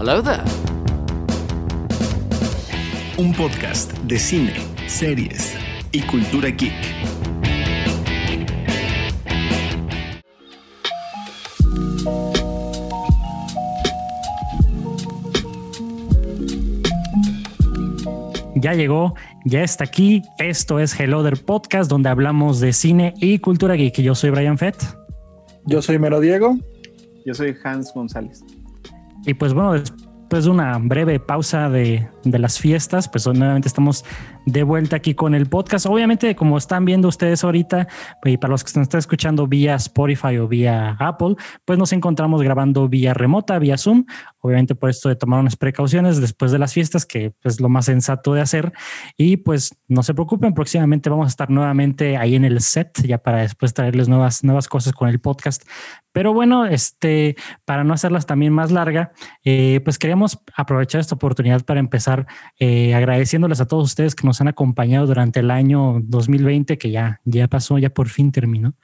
Hello there. Un podcast de cine, series y cultura geek. Ya llegó, ya está aquí. Esto es Hello There Podcast, donde hablamos de cine y cultura geek. Yo soy Brian Fett. Yo soy Mero Diego. Yo soy Hans González. Y pues bueno, después de una breve pausa de, de las fiestas, pues nuevamente estamos de vuelta aquí con el podcast. Obviamente, como están viendo ustedes ahorita, y para los que nos están escuchando vía Spotify o vía Apple, pues nos encontramos grabando vía remota, vía Zoom. Obviamente por esto de tomar unas precauciones después de las fiestas, que es lo más sensato de hacer. Y pues no se preocupen, próximamente vamos a estar nuevamente ahí en el set, ya para después traerles nuevas, nuevas cosas con el podcast. Pero bueno, este, para no hacerlas también más larga, eh, pues queríamos aprovechar esta oportunidad para empezar eh, agradeciéndoles a todos ustedes que nos han acompañado durante el año 2020, que ya, ya pasó, ya por fin terminó.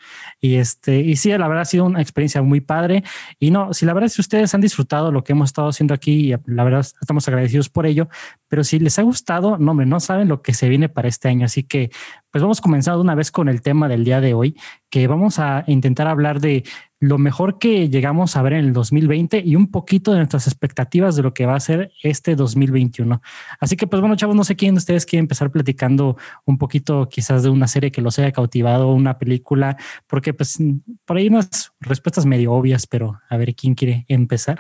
Y este, y sí, la verdad ha sido una experiencia muy padre. Y no, si la verdad, si ustedes han disfrutado lo que hemos estado haciendo aquí, la verdad estamos agradecidos por ello. Pero si les ha gustado, no, hombre, no saben lo que se viene para este año. Así que, pues vamos comenzando una vez con el tema del día de hoy, que vamos a intentar hablar de lo mejor que llegamos a ver en el 2020 y un poquito de nuestras expectativas de lo que va a ser este 2021. Así que, pues bueno, chavos, no sé quién de ustedes quiere empezar platicando un poquito quizás de una serie que los haya cautivado, una película, porque pues por ahí unas respuestas medio obvias, pero a ver quién quiere empezar.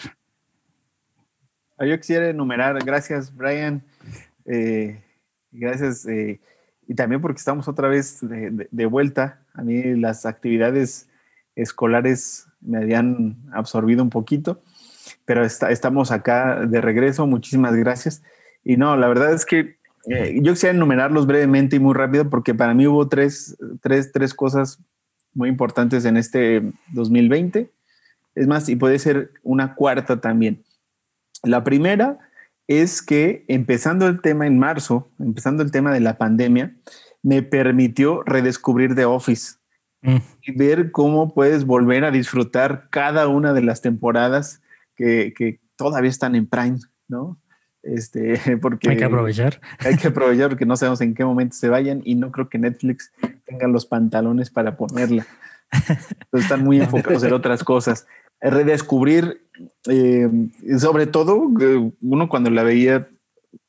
Ah, yo quisiera enumerar, gracias Brian, eh, gracias, eh, y también porque estamos otra vez de, de vuelta. A mí las actividades escolares me habían absorbido un poquito, pero estamos acá de regreso. Muchísimas gracias. Y no, la verdad es que eh, yo quisiera enumerarlos brevemente y muy rápido porque para mí hubo tres, tres, tres cosas muy importantes en este 2020. Es más, y puede ser una cuarta también. La primera es que empezando el tema en marzo, empezando el tema de la pandemia, me permitió redescubrir The Office y ver cómo puedes volver a disfrutar cada una de las temporadas que, que todavía están en Prime, ¿no? Este, porque hay que aprovechar. Hay que aprovechar porque no sabemos en qué momento se vayan y no creo que Netflix tenga los pantalones para ponerla. están muy enfocados en otras cosas. Redescubrir, eh, sobre todo, eh, uno cuando la veía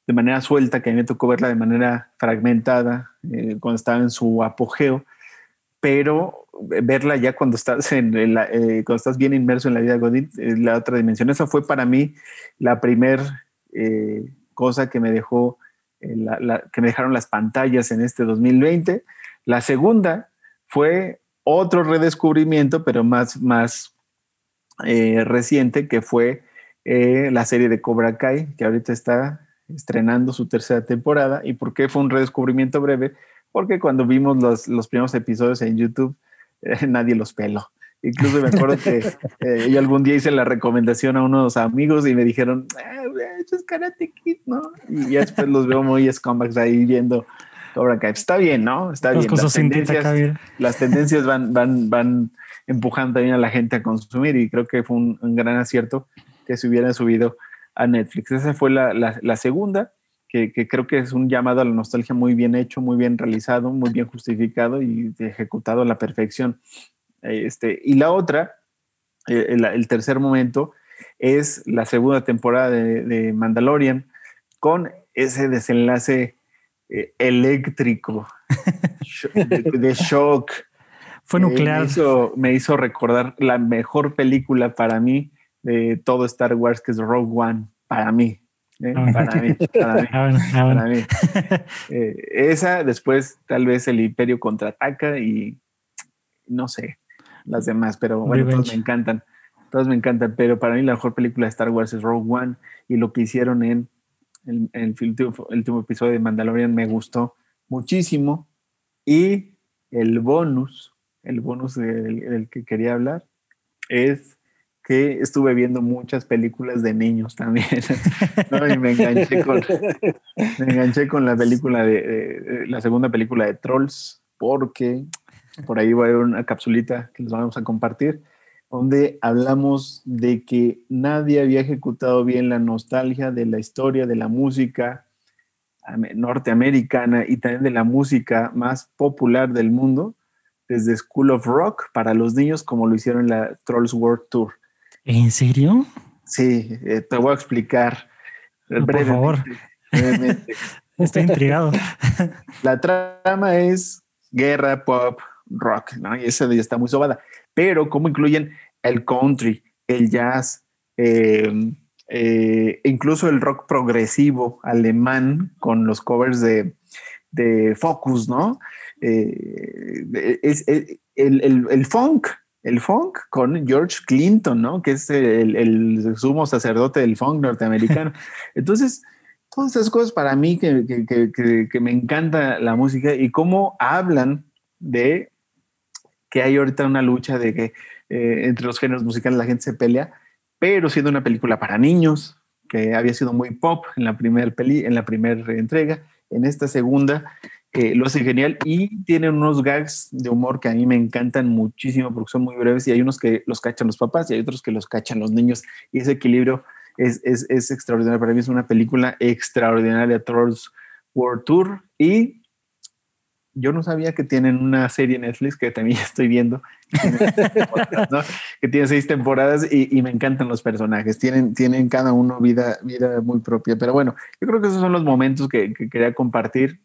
de manera suelta, que a mí me tocó verla de manera fragmentada, eh, cuando estaba en su apogeo, pero verla ya cuando estás, en eh, cuando estás bien inmerso en la vida de es la otra dimensión. Esa fue para mí la primer eh, cosa que me dejó, eh, que me dejaron las pantallas en este 2020. La segunda fue otro redescubrimiento, pero más, más reciente, que fue la serie de Cobra Kai, que ahorita está estrenando su tercera temporada. ¿Y por qué fue un redescubrimiento breve? Porque cuando vimos los, los primeros episodios en YouTube, eh, nadie los peló. Incluso me acuerdo que eh, yo algún día hice la recomendación a unos amigos y me dijeron, eh, eso es Karate Kid, ¿no? Y ya después los veo muy scumbags ahí viendo Cobra Kai. Está bien, ¿no? Está bien. Las tendencias, las tendencias van, van, van empujando también a la gente a consumir y creo que fue un, gran acierto que se hubieran subido a Netflix. Esa fue la, la, la segunda que, creo que es un llamado a la nostalgia muy bien hecho, muy bien realizado, muy bien justificado y ejecutado a la perfección. Este, y la otra, eh, el, tercer momento, es la segunda temporada de, Mandalorian con ese desenlace eh, eléctrico de, shock. Fue nuclear. me, hizo, me hizo recordar la mejor película para mí de todo Star Wars, que es Rogue One, para mí. ¿Eh? Ah, para mí, para mí, eh, esa, después tal vez el Imperio contraataca y no sé, las demás, pero bueno, me encantan. Todos me encantan, pero para mí la mejor película de Star Wars es Rogue One y lo que hicieron en el, el, último, episodio de Mandalorian me gustó muchísimo. Y el bonus, el bonus del que quería hablar, es que estuve viendo muchas películas de niños también. Y me enganché con, me enganché con la película de, la segunda película de Trolls, porque por ahí va a haber una capsulita que les vamos a compartir. donde hablamos de que nadie había ejecutado bien la nostalgia de la historia de la música norteamericana y también de la música más popular del mundo, desde School of Rock para los niños, como lo hicieron en la Trolls World Tour. ¿En serio? Sí, eh, te voy a explicar. por favor. Estoy intrigado. La trama es guerra, pop, rock, ¿no? Y esa ya está muy sobada. Pero cómo incluyen el country, el jazz, eh, eh, incluso el rock progresivo alemán con los covers de, Focus, ¿no? Eh, es, el, funk, el funk con George Clinton, ¿no? Que es el, el sumo sacerdote del funk norteamericano. Entonces, todas esas cosas para mí que, me encanta la música y cómo hablan de que hay ahorita una lucha de que eh, entre los géneros musicales la gente se pelea, pero siendo una película para niños, que había sido muy pop en la primera peli, en la primera entrega, en esta segunda eh, lo hace genial y tiene unos gags de humor que a mí me encantan muchísimo porque son muy breves y hay unos que los cachan los papás y hay otros que los cachan los niños y ese equilibrio es, es, es extraordinario. Para mí es una película extraordinaria, Trolls World Tour. Y yo no sabía que tienen una serie en Netflix que también estoy viendo, que tiene seis temporadas y, me encantan los personajes. Tienen, tienen cada uno vida, vida muy propia. Pero bueno, yo creo que esos son los momentos que, quería compartir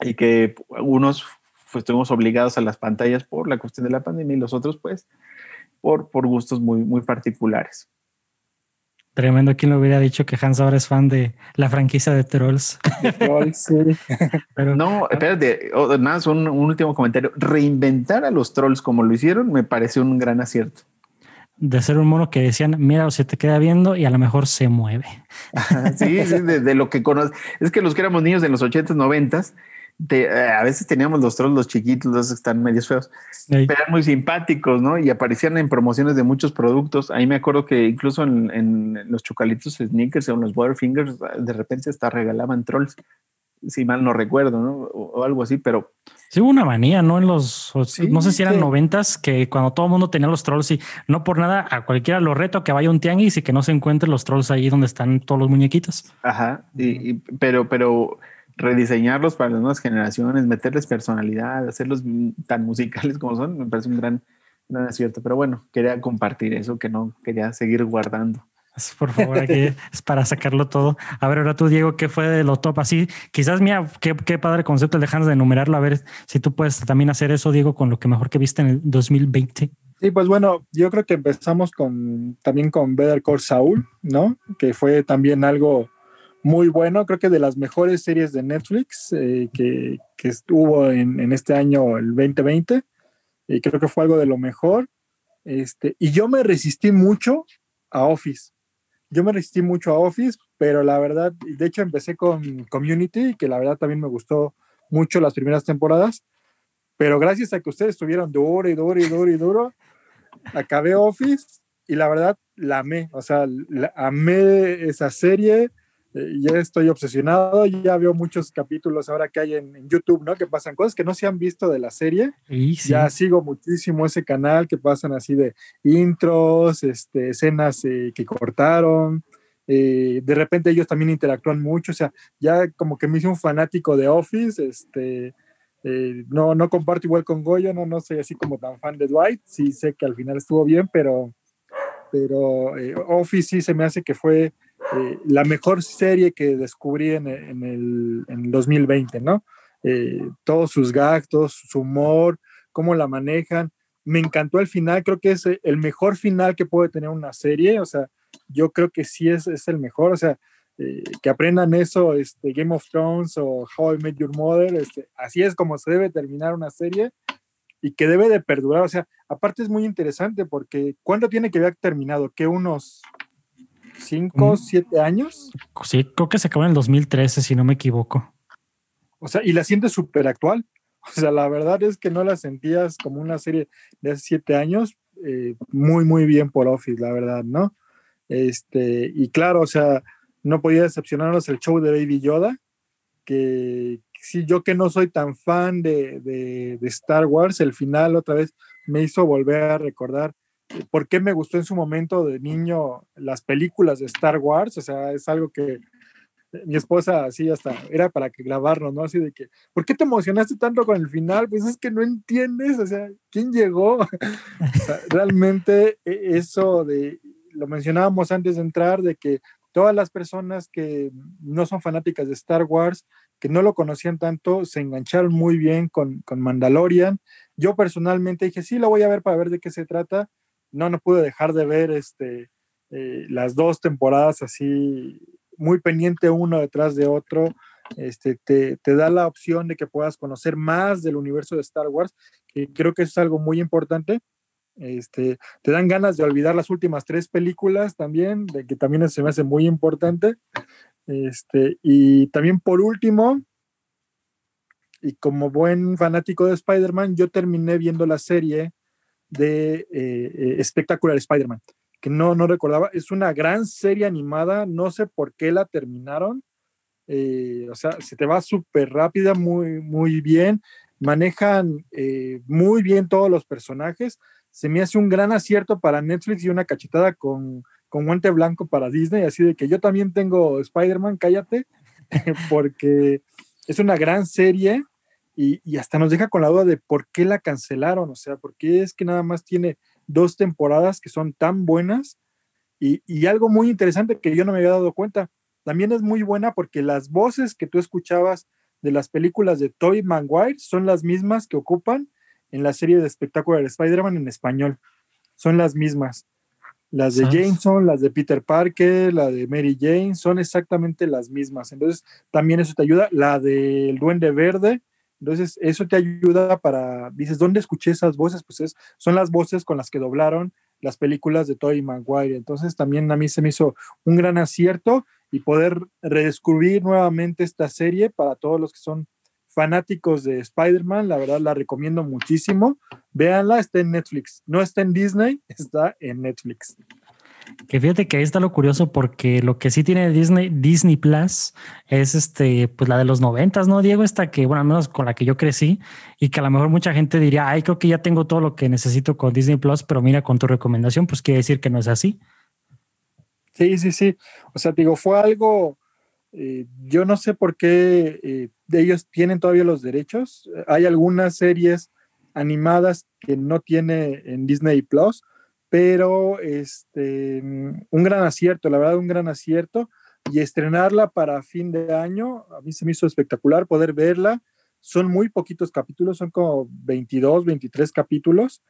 y que unos pues, estuvimos obligados a las pantallas por la cuestión de la pandemia y los otros pues por, por gustos muy, muy particulares. Tremendo, ¿quién lo hubiera dicho que Hans ahora es fan de la franquicia de Trolls? sí. Pero, no, espérate, oh, nada más un, último comentario. Reinventar a los trolls como lo hicieron me parece un gran acierto. De ser un mono que decían, mira, se te queda viendo y a lo mejor se mueve. sí, sí, de, lo que conoces. Es que los que éramos niños en los 80s, 90s, eh, a veces teníamos los trolls, los chiquitos, los que están medios feos, pero eran muy simpáticos, ¿no? Y aparecían en promociones de muchos productos. Ahí me acuerdo que incluso en, los chocalitos sneakers o en los Butterfingers, de repente hasta regalaban trolls, si mal no recuerdo, ¿no? O, algo así, pero. Sí, hubo una manía, ¿no? En los, no sé si eran noventas, que cuando todo el mundo tenía los trolls y no por nada a cualquiera lo reto que vaya un tianguis y que no se encuentren los trolls ahí donde están todos los muñequitos. Ajá, y, pero, pero rediseñarlos para las nuevas generaciones, meterles personalidad, hacerlos tan musicales como son, me parece un gran, gran acierto. Pero bueno, quería compartir eso que no quería seguir guardando. Por favor, aquí es para sacarlo todo. A ver, ahora tú, Diego, ¿qué fue de lo top? Así, quizás, mira, qué, qué padre concepto el de de enumerarlo. A ver si tú puedes también hacer eso, Diego, con lo que mejor que viste en el 2020. Sí, pues bueno, yo creo que empezamos con también con Better Call Saul, ¿no? Que fue también algo muy bueno, creo que de las mejores series de Netflix eh, que, que, estuvo en, en, este año, el 2020, y creo que fue algo de lo mejor. Este, y yo me resistí mucho a Office. Yo me resistí mucho a Office, pero la verdad, de hecho empecé con Community, que la verdad también me gustó mucho las primeras temporadas, pero gracias a que ustedes estuvieron duro y duro y duro y duro, acabé Office y la verdad la amé, o sea, la, amé esa serie, eh, ya estoy obsesionado, ya veo muchos capítulos ahora que hay en, YouTube, ¿no? Que pasan cosas que no se han visto de la serie. Ya sigo muchísimo ese canal que pasan así de intros, este, escenas eh, que cortaron. Eh, de repente ellos también interactúan mucho, o sea, ya como que me hice un fanático de Office, este, no, no comparto igual con Goyo, no, no soy así como tan fan de Dwight, sí sé que al final estuvo bien, pero, pero Office sí se me hace que fue eh, la mejor serie que descubrí en, el, 2020, ¿no? Eh, todos sus gags, su humor, cómo la manejan. Me encantó el final, creo que es el mejor final que puede tener una serie, o sea, yo creo que sí es, es el mejor, o sea, eh, que aprendan eso, este, Game of Thrones o How I Met Your Mother, este, así es como se debe terminar una serie y que debe de perdurar, o sea, aparte es muy interesante porque ¿cuándo tiene que haber terminado? ¿Qué unos cinco, siete años. Sí, creo que se acabó en el 2013, si no me equivoco. O sea, y la sientes súper actual. O sea, la verdad es que no la sentías como una serie de hace siete años. Eh, muy, muy bien por Office, la verdad, ¿no? Este, y claro, o sea, no podía decepcionarnos el show de Baby Yoda, que sí, yo que no soy tan fan de, de, de Star Wars, el final otra vez me hizo volver a recordar por qué me gustó en su momento de niño las películas de Star Wars, o sea, es algo que mi esposa así hasta era para que grabarlo, ¿no? Así de que, ¿por qué te emocionaste tanto con el final? Pues es que no entiendes, o sea, ¿quién llegó? realmente e, eso de, lo mencionábamos antes de entrar, de que todas las personas que no son fanáticas de Star Wars, que no lo conocían tanto, se engancharon muy bien con, con Mandalorian. Yo personalmente dije, sí, lo voy a ver para ver de qué se trata. No, no pude dejar de ver este, eh, las dos temporadas así muy pendiente uno detrás de otro. Este, te, te, da la opción de que puedas conocer más del universo de Star Wars, que creo que es algo muy importante. Este, te dan ganas de olvidar las últimas tres películas también, de que también se me hace muy importante. Este, y también por último, y como buen fanático de Spider-Man, yo terminé viendo la serie de eh, eh Spectacular Spider-Man que no, no recordaba. Es una gran serie animada, no sé por qué la terminaron. Eh, o sea, se te va súper rápida, muy, muy bien. Manejan eh, muy bien todos los personajes. Se me hace un gran acierto para Netflix y una cachetada con, con guante blanco para Disney. Así de que yo también tengo Spider-Man, cállate, porque es una gran serie y, y hasta nos deja con la duda de por qué la cancelaron. O sea, por qué es que nada más tiene dos temporadas que son tan buenas y, algo muy interesante que yo no me había dado cuenta, también es muy buena porque las voces que tú escuchabas de las películas de Tobey Maguire son las mismas que ocupan en la serie de espectáculo de Spider-Man en español. Son las mismas. Las de Jameson, las de Peter Parker, la de Mary Jane, son exactamente las mismas. Entonces, también eso te ayuda. La del Duende Verde, entonces, eso te ayuda para, dices, ¿dónde escuché esas voces? Pues es, son las voces con las que doblaron las películas de Tobey Maguire. Entonces, también a mí se me hizo un gran acierto y poder redescubrir nuevamente esta serie para todos los que son fanáticos de Spider-Man. La verdad, la recomiendo muchísimo. Véanla, está en Netflix. No está en Disney, está en Netflix. Que fíjate que ahí está lo curioso porque lo que sí tiene Disney, Disney Plus es este, pues la de los noventas, ¿no, Diego? Esta que, bueno, al menos con la que yo crecí y que a lo mejor mucha gente diría, ay, creo que ya tengo todo lo que necesito con Disney Plus, pero mira, con tu recomendación, pues quiere decir que no es así. Sí, sí, sí. O sea, digo, fue algo, eh, yo no sé por qué eh, ellos tienen todavía los derechos. Hay algunas series animadas que no tiene en Disney Plus pero este, un gran acierto, la verdad, un gran acierto. Y estrenarla para fin de año, a mí se me hizo espectacular poder verla. Son muy poquitos capítulos, son como 22, 23 capítulos,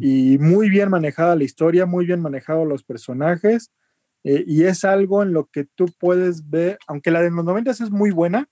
y muy bien manejada la historia, muy bien manejados los personajes. Eh, y es algo en lo que tú puedes ver, aunque la de los 90 es muy buena,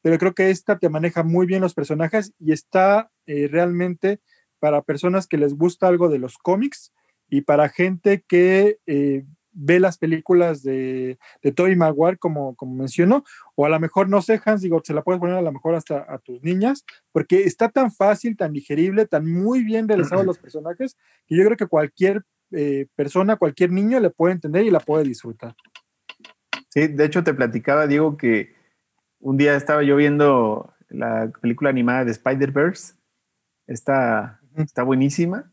pero creo que esta te maneja muy bien los personajes y está eh, realmente para personas que les gusta algo de los cómics, y para gente que eh, ve las películas de, de Tobey Maguire, como, como mencionó, o a lo mejor, no sé, Hans, digo, se la puedes poner a lo mejor hasta a tus niñas, porque está tan fácil, tan digerible, tan muy bien realizados los personajes, que yo creo que cualquier eh, persona, cualquier niño le puede entender y la puede disfrutar. Sí, de hecho te platicaba, Diego, que un día estaba yo viendo la película animada de Spider-Verse, está, está buenísima,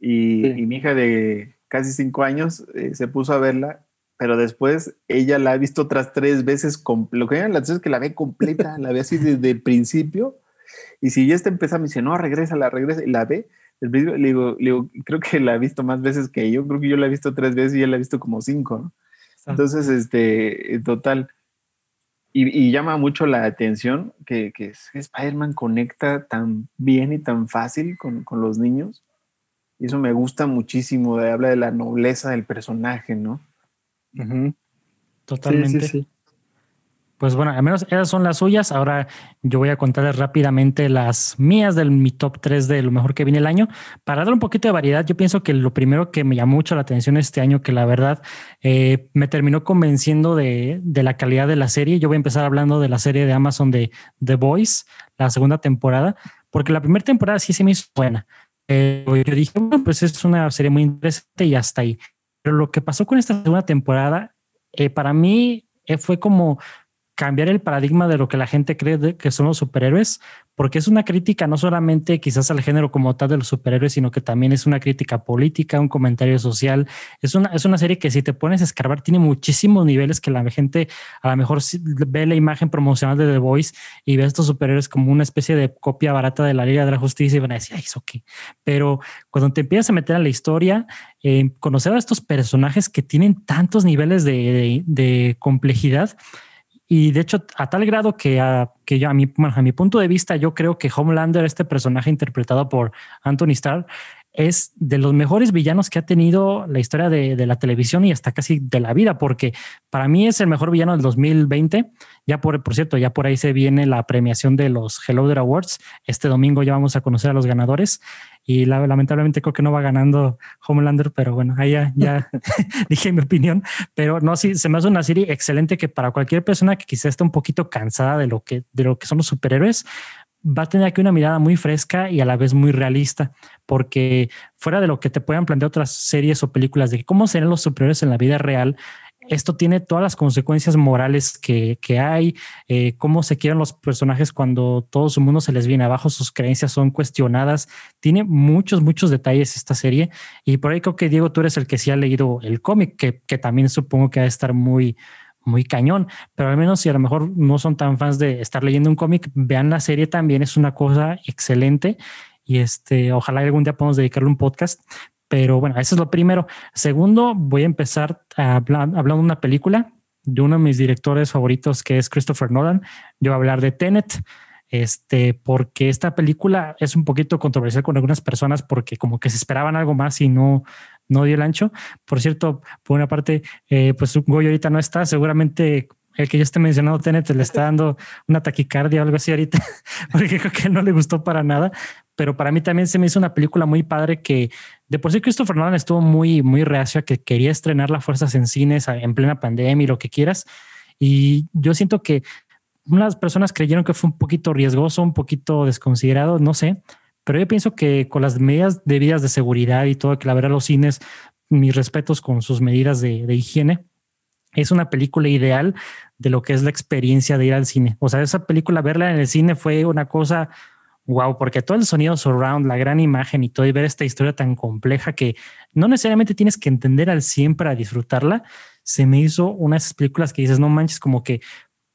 y, mi hija de casi cinco años eh, se puso a verla, pero después ella la ha visto otras tres veces, lo que la es que la ve completa, la ve así desde el principio, y si ya está empieza me dice, no, regresa, la regresa, y la ve, el le digo, le digo, creo que la ha visto más veces que yo, creo que yo la he visto tres veces y ella la ha visto como cinco, ¿no? Entonces, este, total. Y, llama mucho la atención que, que Spider-Man conecta tan bien y tan fácil con, con los niños y eso me gusta muchísimo, de, habla de la nobleza del personaje, ¿no? Totalmente. Sí, sí, Pues bueno, al menos esas son las suyas. Ahora yo voy a contarles rápidamente las mías del mi top 3 de lo mejor que viene el año. Para dar un poquito de variedad, yo pienso que lo primero que me llamó mucho la atención este año, que la verdad eh, me terminó convenciendo de, de, la calidad de la serie. Yo voy a empezar hablando de la serie de Amazon de The Voice, la segunda temporada, porque la primera temporada sí se me hizo buena yo dije, bueno, pues es una serie muy interesante y hasta ahí. Pero lo que pasó con esta segunda temporada, eh, para mí eh, fue como cambiar el paradigma de lo que la gente cree que son los superhéroes, porque es una crítica no solamente quizás al género como tal de los superhéroes, sino que también es una crítica política, un comentario social. Es una, es una serie que si te pones a escarbar tiene muchísimos niveles que la gente a lo mejor ve la imagen promocional de The Voice y ve a estos superhéroes como una especie de copia barata de la Liga de la Justicia y van a decir, ay, eso qué. Pero cuando te empiezas a meter a la historia, eh, conocer a estos personajes que tienen tantos niveles de complejidad, y de hecho, a tal grado que, a, que yo, a mi, a mi punto de vista, yo creo que Homelander, este personaje interpretado por Anthony Starr, es de los mejores villanos que ha tenido la historia de, de, la televisión y hasta casi de la vida, porque para mí es el mejor villano del 2020. Ya por, por cierto, ya por ahí se viene la premiación de los Hello There Awards. Este domingo ya vamos a conocer a los ganadores y la, lamentablemente creo que no va ganando Homelander, pero bueno, ahí ya, ya dije mi opinión. Pero no, sí, se me hace una serie excelente que para cualquier persona que quizá esté un poquito cansada de lo que, de lo que son los superhéroes, va a tener aquí una mirada muy fresca y a la vez muy realista, porque fuera de lo que te puedan plantear otras series o películas de cómo serán los superiores en la vida real, esto tiene todas las consecuencias morales que, que hay, eh, cómo se quieren los personajes cuando todo su mundo se les viene abajo, sus creencias son cuestionadas. Tiene muchos, muchos detalles esta serie. Y por ahí creo que Diego, tú eres el que sí ha leído el cómic, que, que también supongo que ha de estar muy, muy cañón, pero al menos si a lo mejor no son tan fans de estar leyendo un cómic, vean la serie también, es una cosa excelente y este, ojalá algún día podamos dedicarle un podcast, pero bueno, eso es lo primero. Segundo, voy a empezar a hablar, hablando de una película de uno de mis directores favoritos que es Christopher Nolan. Yo voy a hablar de Tenet, este, porque esta película es un poquito controversial con algunas personas porque como que se esperaban algo más y no, no dio el ancho. Por cierto, por una parte, eh, pues Goyo ahorita no está, seguramente el que yo esté mencionando Tenet le está dando una taquicardia o algo así ahorita, porque creo que no le gustó para nada. Pero para mí también se me hizo una película muy padre que de por sí Christopher Nolan estuvo muy, muy reacio a que quería estrenar las fuerzas en cines en plena pandemia y lo que quieras. Y yo siento que unas personas creyeron que fue un poquito riesgoso, un poquito desconsiderado, no sé, pero yo pienso que con las medidas debidas de seguridad y todo, que la verdad los cines, mis respetos con sus medidas de, de higiene, es una película ideal de lo que es la experiencia de ir al cine. O sea, esa película, verla en el cine fue una cosa wow, porque todo el sonido surround, la gran imagen y todo, y ver esta historia tan compleja que no necesariamente tienes que entender al 100 para disfrutarla, se me hizo una de esas películas que dices, no manches, como que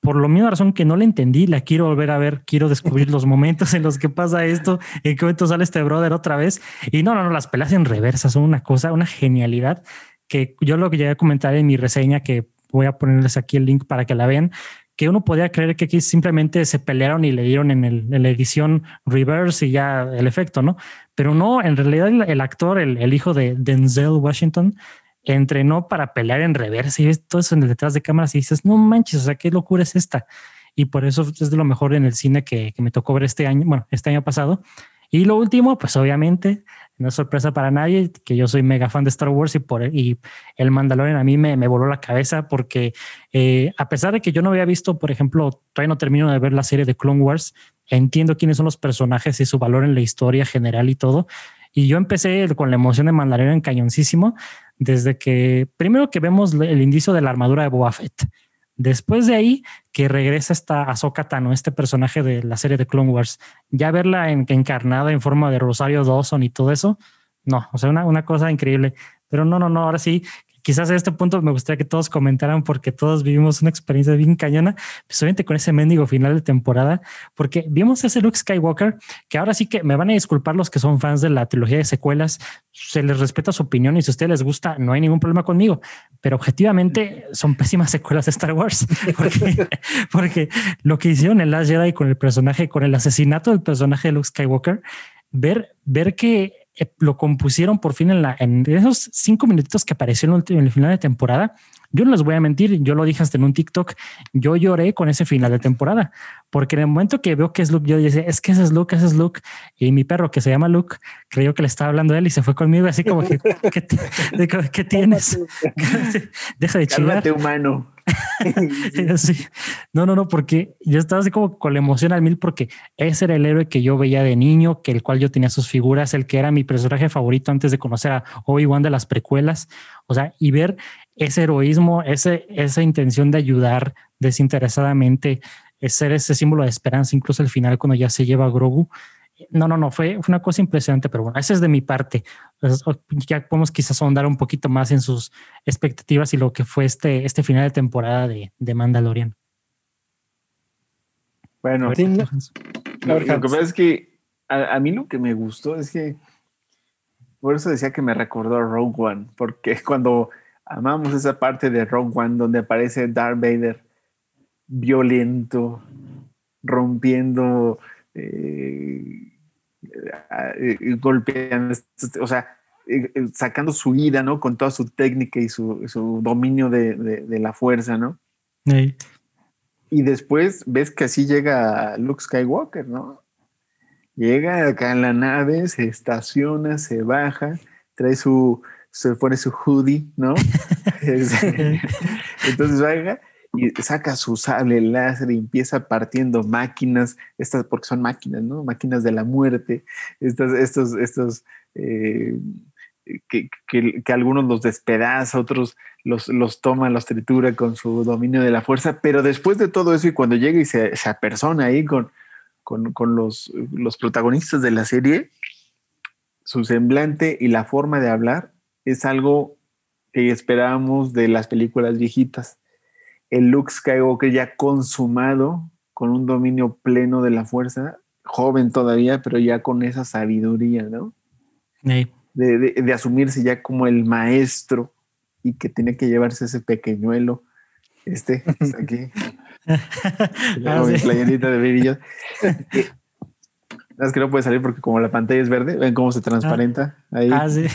por lo mismo razón que no la entendí, la quiero volver a ver, quiero descubrir los momentos en los que pasa esto, en qué momento sale este brother otra vez. Y no, no, no, las pelas en reversa son una cosa, una genialidad que yo lo que llegué a comentar en mi reseña, que voy a ponerles aquí el link para que la vean, que uno podía creer que aquí simplemente se pelearon y le dieron en, el, en la edición reverse y ya el efecto, ¿no? Pero no, en realidad el, actor, el, el, hijo de Denzel Washington, entrenó para pelear en reverse y ves todo eso en el detrás de cámaras y dices, no manches, o sea, qué locura es esta. Y por eso es de lo mejor en el cine que, que me tocó ver este año, bueno, este año pasado. Y lo último, pues obviamente, no es sorpresa para nadie que yo soy mega fan de Star Wars y por y el Mandalorian a mí me, me voló la cabeza porque eh, a pesar de que yo no había visto, por ejemplo, todavía no termino de ver la serie de Clone Wars, entiendo quiénes son los personajes y su valor en la historia general y todo. Y yo empecé con la emoción de Mandalorian cañoncísimo desde que primero que vemos el indicio de la armadura de Boba Fett. Después de ahí, que regresa esta Ahsoka Tano, este personaje de la serie de Clone Wars, ya verla en, encarnada en forma de Rosario Dawson y todo eso, no, o sea, una, una cosa increíble. Pero no, no, no, ahora sí, quizás a este punto me gustaría que todos comentaran porque todos vivimos una experiencia bien cañona, especialmente con ese mendigo final de temporada, porque vimos ese Luke Skywalker que ahora sí que me van a disculpar los que son fans de la trilogía de secuelas, se les respeta su opinión y si a ustedes les gusta, no hay ningún problema conmigo, pero objetivamente son pésimas secuelas de Star Wars, porque, porque lo que hicieron en Last Jedi con el personaje, con el asesinato del personaje de Luke Skywalker, ver, ver que lo compusieron por fin en, la, en esos cinco minutitos que apareció en el, final de temporada. Yo no les voy a mentir, yo lo dije hasta en un TikTok, yo lloré con ese final de temporada, porque en el momento que veo que es Luke, yo dije, es que ese es Luke, ese es Luke, y mi perro que se llama Luke, creyó que le estaba hablando de él y se fue conmigo, así como que, ¿qué, tienes? Deja de chillar. humano. sí. No, no, no, porque yo estaba así como con la emoción al mil porque ese era el héroe que yo veía de niño, que el cual yo tenía sus figuras, el que era mi personaje favorito antes de conocer a Obi-Wan de las precuelas. O sea, y ver ese heroísmo, ese, esa intención de ayudar desinteresadamente, ser ese símbolo de esperanza, incluso al final cuando ya se lleva a Grogu. No, no, no, fue, una cosa impresionante, pero bueno, esa es de mi parte. Ya podemos quizás ahondar un poquito más en sus expectativas y lo que fue este, este final de temporada de, de Mandalorian. Bueno, lo, que pasa es que a, a, mí lo que me gustó es que, por eso decía que me recordó a Rogue One, porque cuando amamos esa parte de Rogue One donde aparece Darth Vader violento, rompiendo, eh, golpeando, o sea, eh, sacando su ira, ¿no? Con toda su técnica y su, su dominio de, de, la fuerza, ¿no? Y después ves que así llega Luke Skywalker, ¿no? Llega acá en la nave, se estaciona, se baja, trae su, se pone su hoodie, ¿no? Entonces baja y saca su sable láser y empieza partiendo máquinas, estas porque son máquinas, ¿no? Máquinas de la muerte, estos, estos, estos eh, que, que, algunos los despedaza, otros los, los toma, los tritura con su dominio de la fuerza, pero después de todo eso y cuando llega y se, se apersona ahí con, con, con los, los protagonistas de la serie, su semblante y la forma de hablar es algo que esperábamos de las películas viejitas el Luke Skywalker ya consumado, con un dominio pleno de la fuerza, joven todavía, pero ya con esa sabiduría, ¿no? De, de, asumirse ya como el maestro y que tiene que llevarse ese pequeñuelo, este, aquí, la ah, playerita de brillo. Es que no puede salir porque como la pantalla es verde, ven cómo se transparenta ah. ahí. Ah, sí.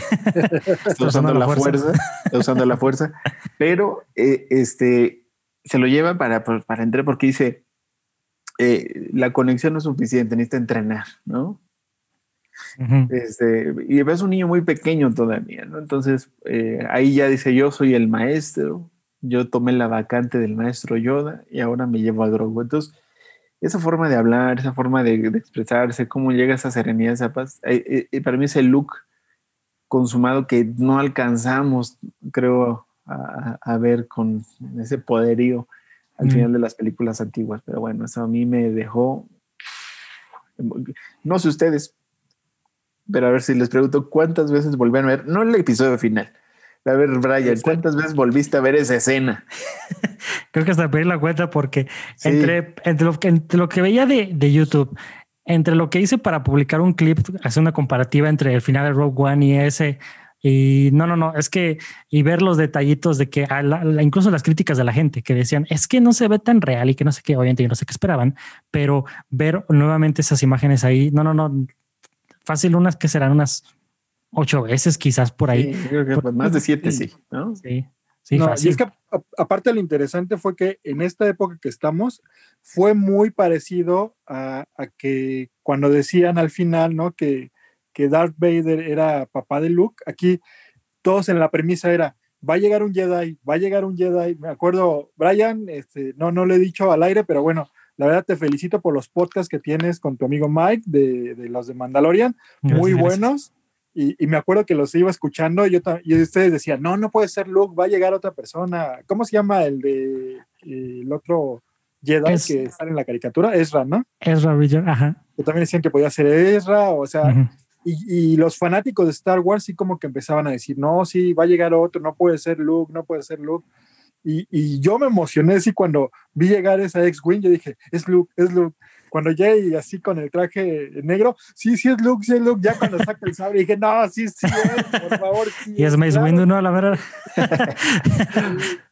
Está usando, la, fuerza. está usando la fuerza. Pero eh, este, se lo lleva para, para entrar porque dice, eh, la conexión no es suficiente, necesita entrenar, ¿no? este, y ves un niño muy pequeño todavía, ¿no? Entonces, eh, ahí ya dice, yo soy el maestro, yo tomé la vacante del maestro Yoda y ahora me llevo a Grogu. Entonces, esa forma de hablar, esa forma de, expresarse, cómo llega esa serenidad, esa paz, eh, para mí es el look consumado que no alcanzamos, creo, a, ver con ese poderío al final de las películas antiguas. Pero bueno, eso a mí me dejó, no sé ustedes, pero a ver si les pregunto cuántas veces volvieron a ver, no el episodio final. A ver, Brian, ¿cuántas veces volviste a ver esa escena? Creo que hasta pedir la cuenta porque entre, entre, lo, entre lo que veía de, de YouTube, entre lo que hice para publicar un clip, hacer una comparativa entre el final de Rogue One y ese, y no, no, no, es que y ver los detallitos de que incluso las críticas de la gente que decían es que no se ve tan real y que no sé qué, obviamente yo no sé qué esperaban, pero ver nuevamente esas imágenes ahí, no, no, no, fácil unas que serán unas ocho veces quizás por ahí. más de siete, sí, ¿no? Sí. Sí, y es que aparte lo interesante fue que en esta época que estamos fue muy parecido a, a que cuando decían al final, ¿no? Que, que Darth Vader era papá de Luke, aquí todos en la premisa era, va a llegar un Jedi, va a llegar un Jedi. Me acuerdo, Brian, este, no, no lo he dicho al aire, pero bueno, la verdad te felicito por los podcasts que tienes con tu amigo Mike de, de los de Mandalorian, muy buenos. Y, y, me acuerdo que los iba escuchando y, yo, y ustedes decían, no, no puede ser Luke, va a llegar otra persona. ¿Cómo se llama el de el otro Jedi que está en la caricatura? Ezra, ¿no? Ezra Bridger, ajá. Que también decían que podía ser Ezra, o sea, y, los fanáticos de Star Wars sí como que empezaban a decir, no, sí, va a llegar otro, no puede ser Luke, no puede ser Luke. Y, y yo me emocioné así cuando vi llegar esa X-Wing, yo dije, es Luke, es Luke. Cuando llegué así con el traje negro, sí, sí es Luke, sí es Luke. Ya cuando saca el sable dije, no, sí, sí por favor. Sí y es Mace Windu, ¿no? La verdad.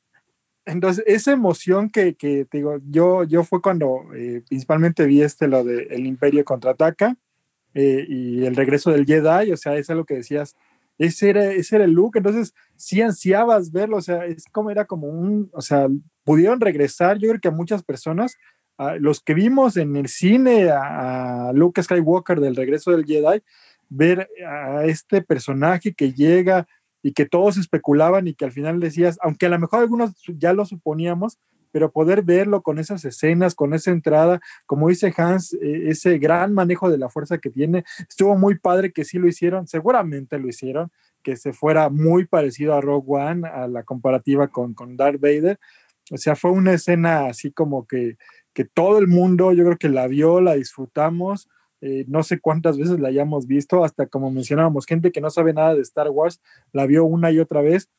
Entonces, esa emoción que, que te digo, yo, yo fue cuando eh, principalmente vi este, lo de El Imperio contraataca, eh, y el regreso del Jedi, o sea, eso es lo que decías, ese era, ese era el look, entonces sí ansiabas verlo, o sea, es como era como un, o sea, pudieron regresar, yo creo que a muchas personas, los que vimos en el cine a, Luke Skywalker del regreso del Jedi, ver a este personaje que llega y que todos especulaban y que al final decías, aunque a lo mejor algunos ya lo suponíamos, pero poder verlo con esas escenas, con esa entrada, como dice Hans, eh, ese gran manejo de la fuerza que tiene, estuvo muy padre que sí lo hicieron, seguramente lo hicieron, que se fuera muy parecido a Rogue One, a la comparativa con, con Darth Vader. O sea, fue una escena así como que, que todo el mundo, yo creo que la vio, la disfrutamos. Eh, no sé cuántas veces la hayamos visto, hasta como mencionábamos, gente que no sabe nada de Star Wars, la vio una y otra vez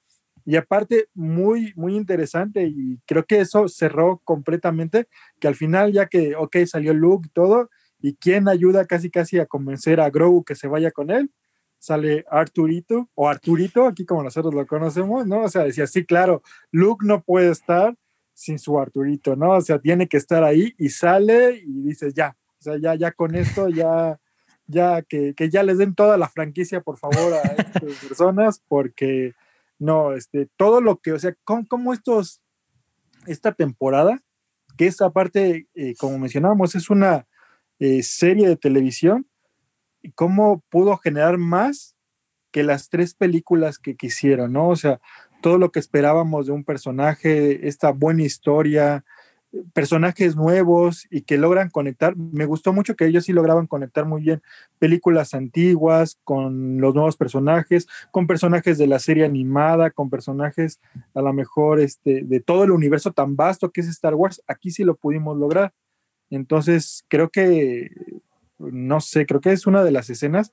y aparte, muy, muy interesante y creo que eso cerró completamente, que al final ya que, ok, salió Luke y todo, y quién ayuda casi casi a convencer a Grogu que se vaya con él, sale Arturito, o Arturito, aquí como nosotros lo conocemos, ¿no? O sea, decía, sí, claro, Luke no puede estar sin su Arturito, ¿no? O sea, tiene que estar ahí y sale y dices, ya, o sea, ya, ya con esto, ya, ya, que, que ya les den toda la franquicia, por favor, a estas personas, porque no, este, todo lo que, o sea, como estos, esta temporada, que esta parte, eh, como mencionábamos, es una eh, serie de televisión, cómo pudo generar más que las tres películas que quisieron, ¿no? O sea, todo lo que esperábamos de un personaje, esta buena historia, personajes nuevos y que logran conectar. Me gustó mucho que ellos sí lograban conectar muy bien películas antiguas con los nuevos personajes, con personajes de la serie animada, con personajes a lo mejor este, de todo el universo tan vasto que es Star Wars. Aquí sí lo pudimos lograr. Entonces, creo que, no sé, creo que es una de las escenas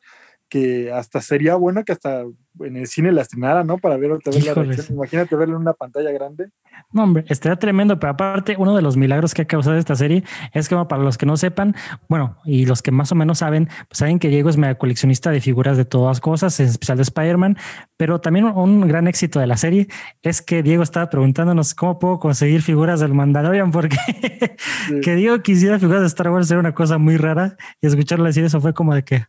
que hasta sería bueno que hasta en el cine la estrenara, ¿no? Para ver otra vez la reacción. Imagínate verlo en una pantalla grande. No, hombre, estaría tremendo, pero aparte, uno de los milagros que ha causado esta serie es que, para los que no sepan, bueno, y los que más o menos saben, pues saben que Diego es mega coleccionista de figuras de todas cosas, en especial de Spider-Man, pero también un gran éxito de la serie es que Diego estaba preguntándonos cómo puedo conseguir figuras del Mandalorian, porque que Diego quisiera figuras de Star Wars era una cosa muy rara y escucharlo decir eso fue como de que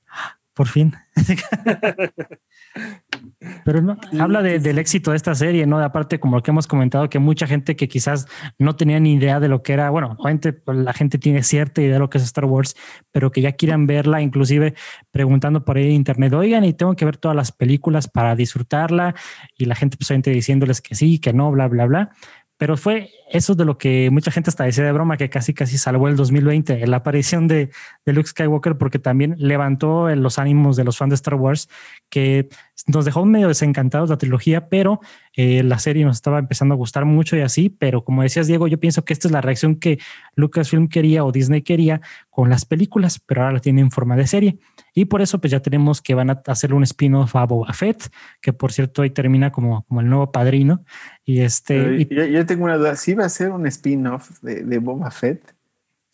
por fin. Pero no, habla del éxito de esta serie, ¿no? De aparte, como lo que hemos comentado, que mucha gente que quizás no tenía ni idea de lo que era, bueno, obviamente pues, la gente tiene cierta idea de lo que es Star Wars, pero que ya quieran verla, inclusive preguntando por ahí en internet, oigan, y tengo que ver todas las películas para disfrutarla, y la gente pues obviamente diciéndoles que sí, que no, bla, bla, bla. Pero fue eso de lo que mucha gente hasta decía de broma, que casi casi salvó el 2020, la aparición de, de Luke Skywalker, porque también levantó los ánimos de los fans de Star Wars, que nos dejó medio desencantados la trilogía, pero eh, la serie nos estaba empezando a gustar mucho y así, pero como decías Diego, yo pienso que esta es la reacción que Lucasfilm quería o Disney quería con las películas, pero ahora la tiene en forma de serie. Y por eso pues ya tenemos que van a hacer un spin-off a Boba Fett, que por cierto hoy termina como, como el nuevo padrino. Y este... yo, tengo una duda, ¿sí va a ser un spin-off de, Boba Fett?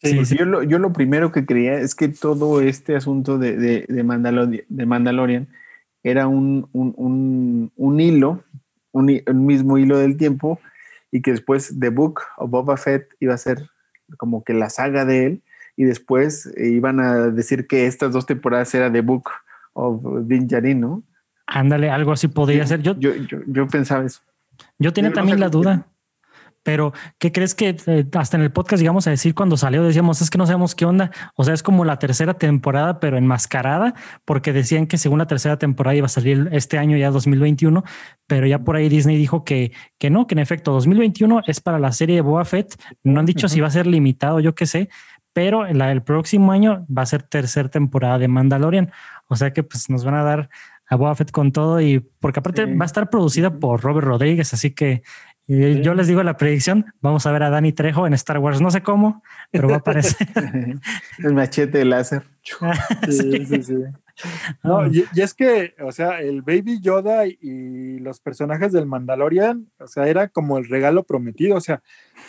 Sí, Yo, lo, yo, lo, primero que creía es que todo este asunto de, de, de, Mandalorian era un, un, un, hilo, un, mismo hilo del tiempo, y que después The Book of Boba Fett iba a ser como que la saga de él, y después iban a decir que estas dos temporadas era The Book of Din Djarin, ¿no? Ándale, algo así podría ser. Yo, yo, yo, pensaba eso. Yo tenía también la duda. Pero, ¿qué crees que eh, hasta en el podcast llegamos a decir cuando salió? Decíamos, es que no sabemos qué onda. O sea, es como la tercera temporada, pero enmascarada, porque decían que según la tercera temporada iba a salir este año ya 2021, pero ya por ahí Disney dijo que, que no, que en efecto 2021 es para la serie de Boa Fett. No han dicho si va a ser limitado, yo qué sé, pero la del próximo año va a ser tercera temporada de Mandalorian. O sea que pues nos van a dar a Fett con todo y porque aparte va a estar producida por Robert Rodríguez, así que eh, yo les digo la predicción, vamos a ver a Danny Trejo en Star Wars, no sé cómo, pero va a aparecer. el machete de láser. sí, sí, sí. No, ah. y, es que, o sea, el Baby Yoda y, los personajes del Mandalorian, o sea, era como el regalo prometido. O sea,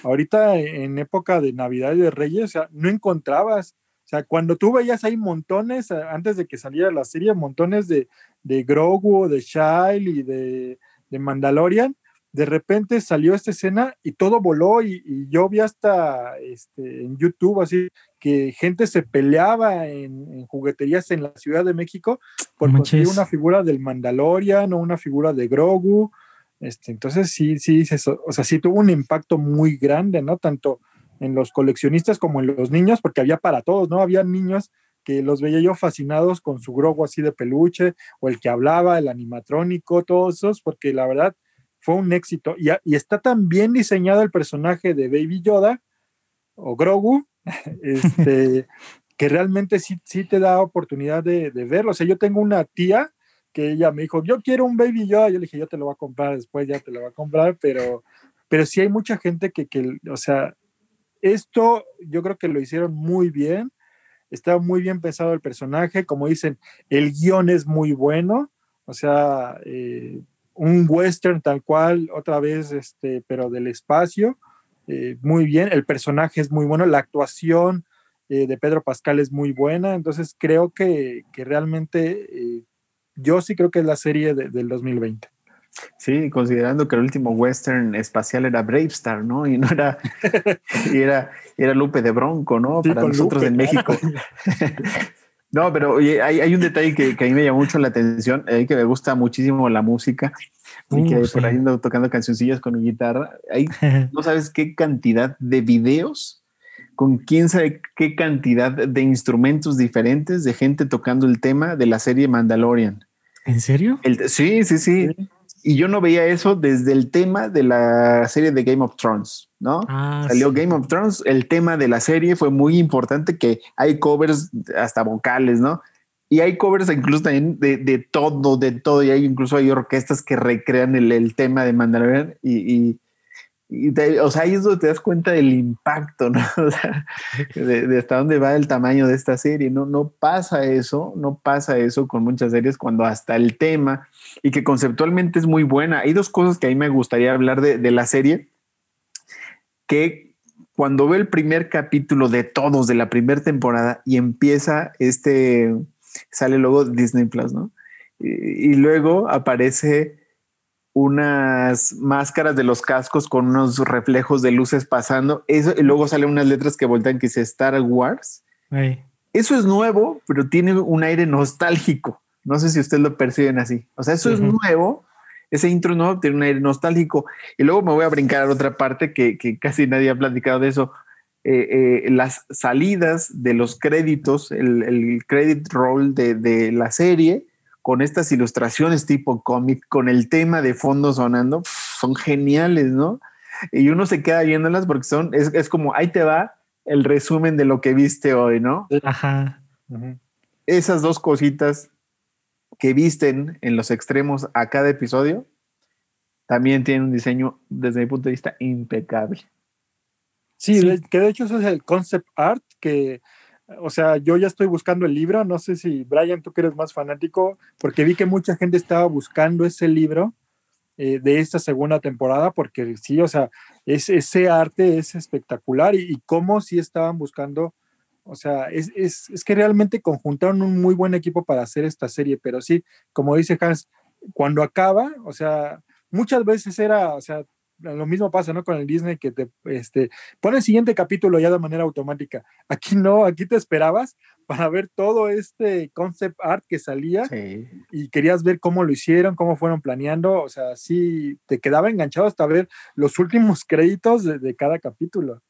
ahorita en época de Navidad y de Reyes, o sea, no encontrabas. O sea, cuando tú veías ahí montones, antes de que saliera la serie, montones de, de Grogu, de Shile y de, de Mandalorian, de repente salió esta escena y todo voló y, yo vi hasta este, en YouTube así que gente se peleaba en, jugueterías en la Ciudad de México por conseguir una figura del Mandalorian o una figura de Grogu. Este, entonces sí, sí, o sea, sí tuvo un impacto muy grande, ¿no? Tanto en los coleccionistas como en los niños, porque había para todos, ¿no? Había niños que los veía yo fascinados con su Grogu así de peluche, o el que hablaba, el animatrónico, todos esos, porque la verdad fue un éxito y, y, está tan bien diseñado el personaje de Baby Yoda o Grogu, este, que realmente sí, sí te da oportunidad de, de, verlo. O sea, yo tengo una tía que ella me dijo, yo quiero un Baby Yoda, yo le dije, yo te lo voy a comprar, después ya te lo voy a comprar, pero, pero sí hay mucha gente que, que o sea, esto yo creo que lo hicieron muy bien, está muy bien pensado el personaje, como dicen, el guion es muy bueno, o sea, eh, un western tal cual, otra vez, este, pero del espacio, eh, muy bien, el personaje es muy bueno, la actuación eh, de Pedro Pascal es muy buena, entonces creo que, que realmente eh, yo sí creo que es la serie de, del 2020. Sí, considerando que el último western espacial era Bravestar, ¿no? Y no era, y era, era Lupe de Bronco, ¿no? Sí, Para nosotros Lupe, en México. no, pero oye, hay, hay un detalle que, que a mí me llamó mucho la atención, eh, que me gusta muchísimo la música, y Uh, que sí. por ahí ando tocando cancioncillas con mi guitarra. Hay, no sabes qué cantidad de videos con quién sabe qué cantidad de instrumentos diferentes de gente tocando el tema de la serie Mandalorian. ¿En serio? El- sí, sí, sí. Y yo no veía eso desde el tema de la serie de Game of Thrones, ¿no? Ah, Salió sí. Game of Thrones, el tema de la serie fue muy importante, que hay covers hasta vocales, ¿no? Y hay covers incluso también de, de todo, de todo, y hay incluso hay orquestas que recrean el, el tema de Mandalorian y, y, y te- o sea, ahí es donde te das cuenta del impacto, ¿no? O sea, de, de hasta dónde va el tamaño de esta serie, ¿no? No pasa eso, no pasa eso con muchas series cuando hasta el tema y que conceptualmente es muy buena. Hay dos cosas que a mí me gustaría hablar de, de la serie, que cuando veo el primer capítulo de todos de la primera temporada y empieza este, sale luego Disney Plus, ¿no? Y, y luego aparece unas máscaras de los cascos con unos reflejos de luces pasando, eso, y luego salen unas letras que voltean que dice Star Wars. Eso es nuevo, pero tiene un aire nostálgico. No sé si ustedes lo perciben así. O sea, eso es nuevo. Ese intro nuevo tiene un aire nostálgico. Y luego me voy a brincar a otra parte que, que casi nadie ha platicado de eso. Eh, eh, las salidas de los créditos, el, el credit roll de, de la serie, con estas ilustraciones tipo cómic, con el tema de fondo sonando, son geniales, ¿no? Y uno se queda viéndolas porque son, es, es como, ahí te va el resumen de lo que viste hoy, ¿no? Ajá. Esas dos cositas que visten en los extremos a cada episodio también tienen un diseño desde mi punto de vista impecable. Sí, que de hecho eso es el concept art que, o sea, yo ya estoy buscando el libro, no sé si Brian, tú que eres más fanático, porque vi que mucha gente estaba buscando ese libro eh, de esta segunda temporada, porque sí, o sea, es, ese arte es espectacular y, y cómo sí estaban buscando, o sea, es, es, es que realmente conjuntaron un muy buen equipo para hacer esta serie, pero sí, como dice Hans, cuando acaba, o sea, muchas veces era, o sea, lo mismo pasa, ¿no? Con el Disney que te este, pone el siguiente capítulo ya de manera automática. Aquí no, aquí te esperabas para ver todo este concept art que salía Sí. y querías ver cómo lo hicieron, cómo fueron planeando. O sea, sí, te quedaba enganchado hasta ver los últimos créditos de, de cada capítulo.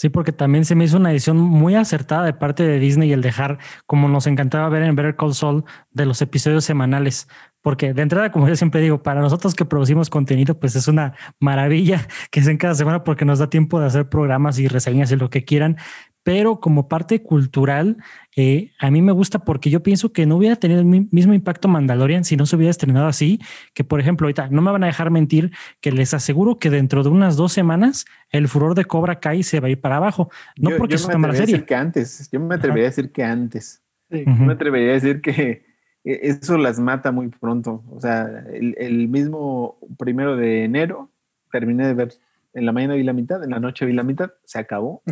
Sí, porque también se me hizo una edición muy acertada de parte de Disney el dejar, como nos encantaba ver en Better Call Saul, de los episodios semanales. Porque de entrada, como yo siempre digo, para nosotros que producimos contenido, pues es una maravilla que sea en cada semana porque nos da tiempo de hacer programas y reseñas y lo que quieran. Pero como parte cultural, eh, a mí me gusta porque yo pienso que no hubiera tenido el mi- mismo impacto Mandalorian si no se hubiera estrenado así. Que por ejemplo, ahorita no me van a dejar mentir que les aseguro que dentro de unas dos semanas el furor de Cobra Kai se va a ir para abajo. No Yo- porque yo es una mala serie. que antes, yo me atrevería a decir que antes. Sí. Me atrevería a decir que eso las mata muy pronto. O sea, el, el mismo primero de enero terminé de ver, en la mañana vi la mitad, en la noche vi la mitad, se acabó,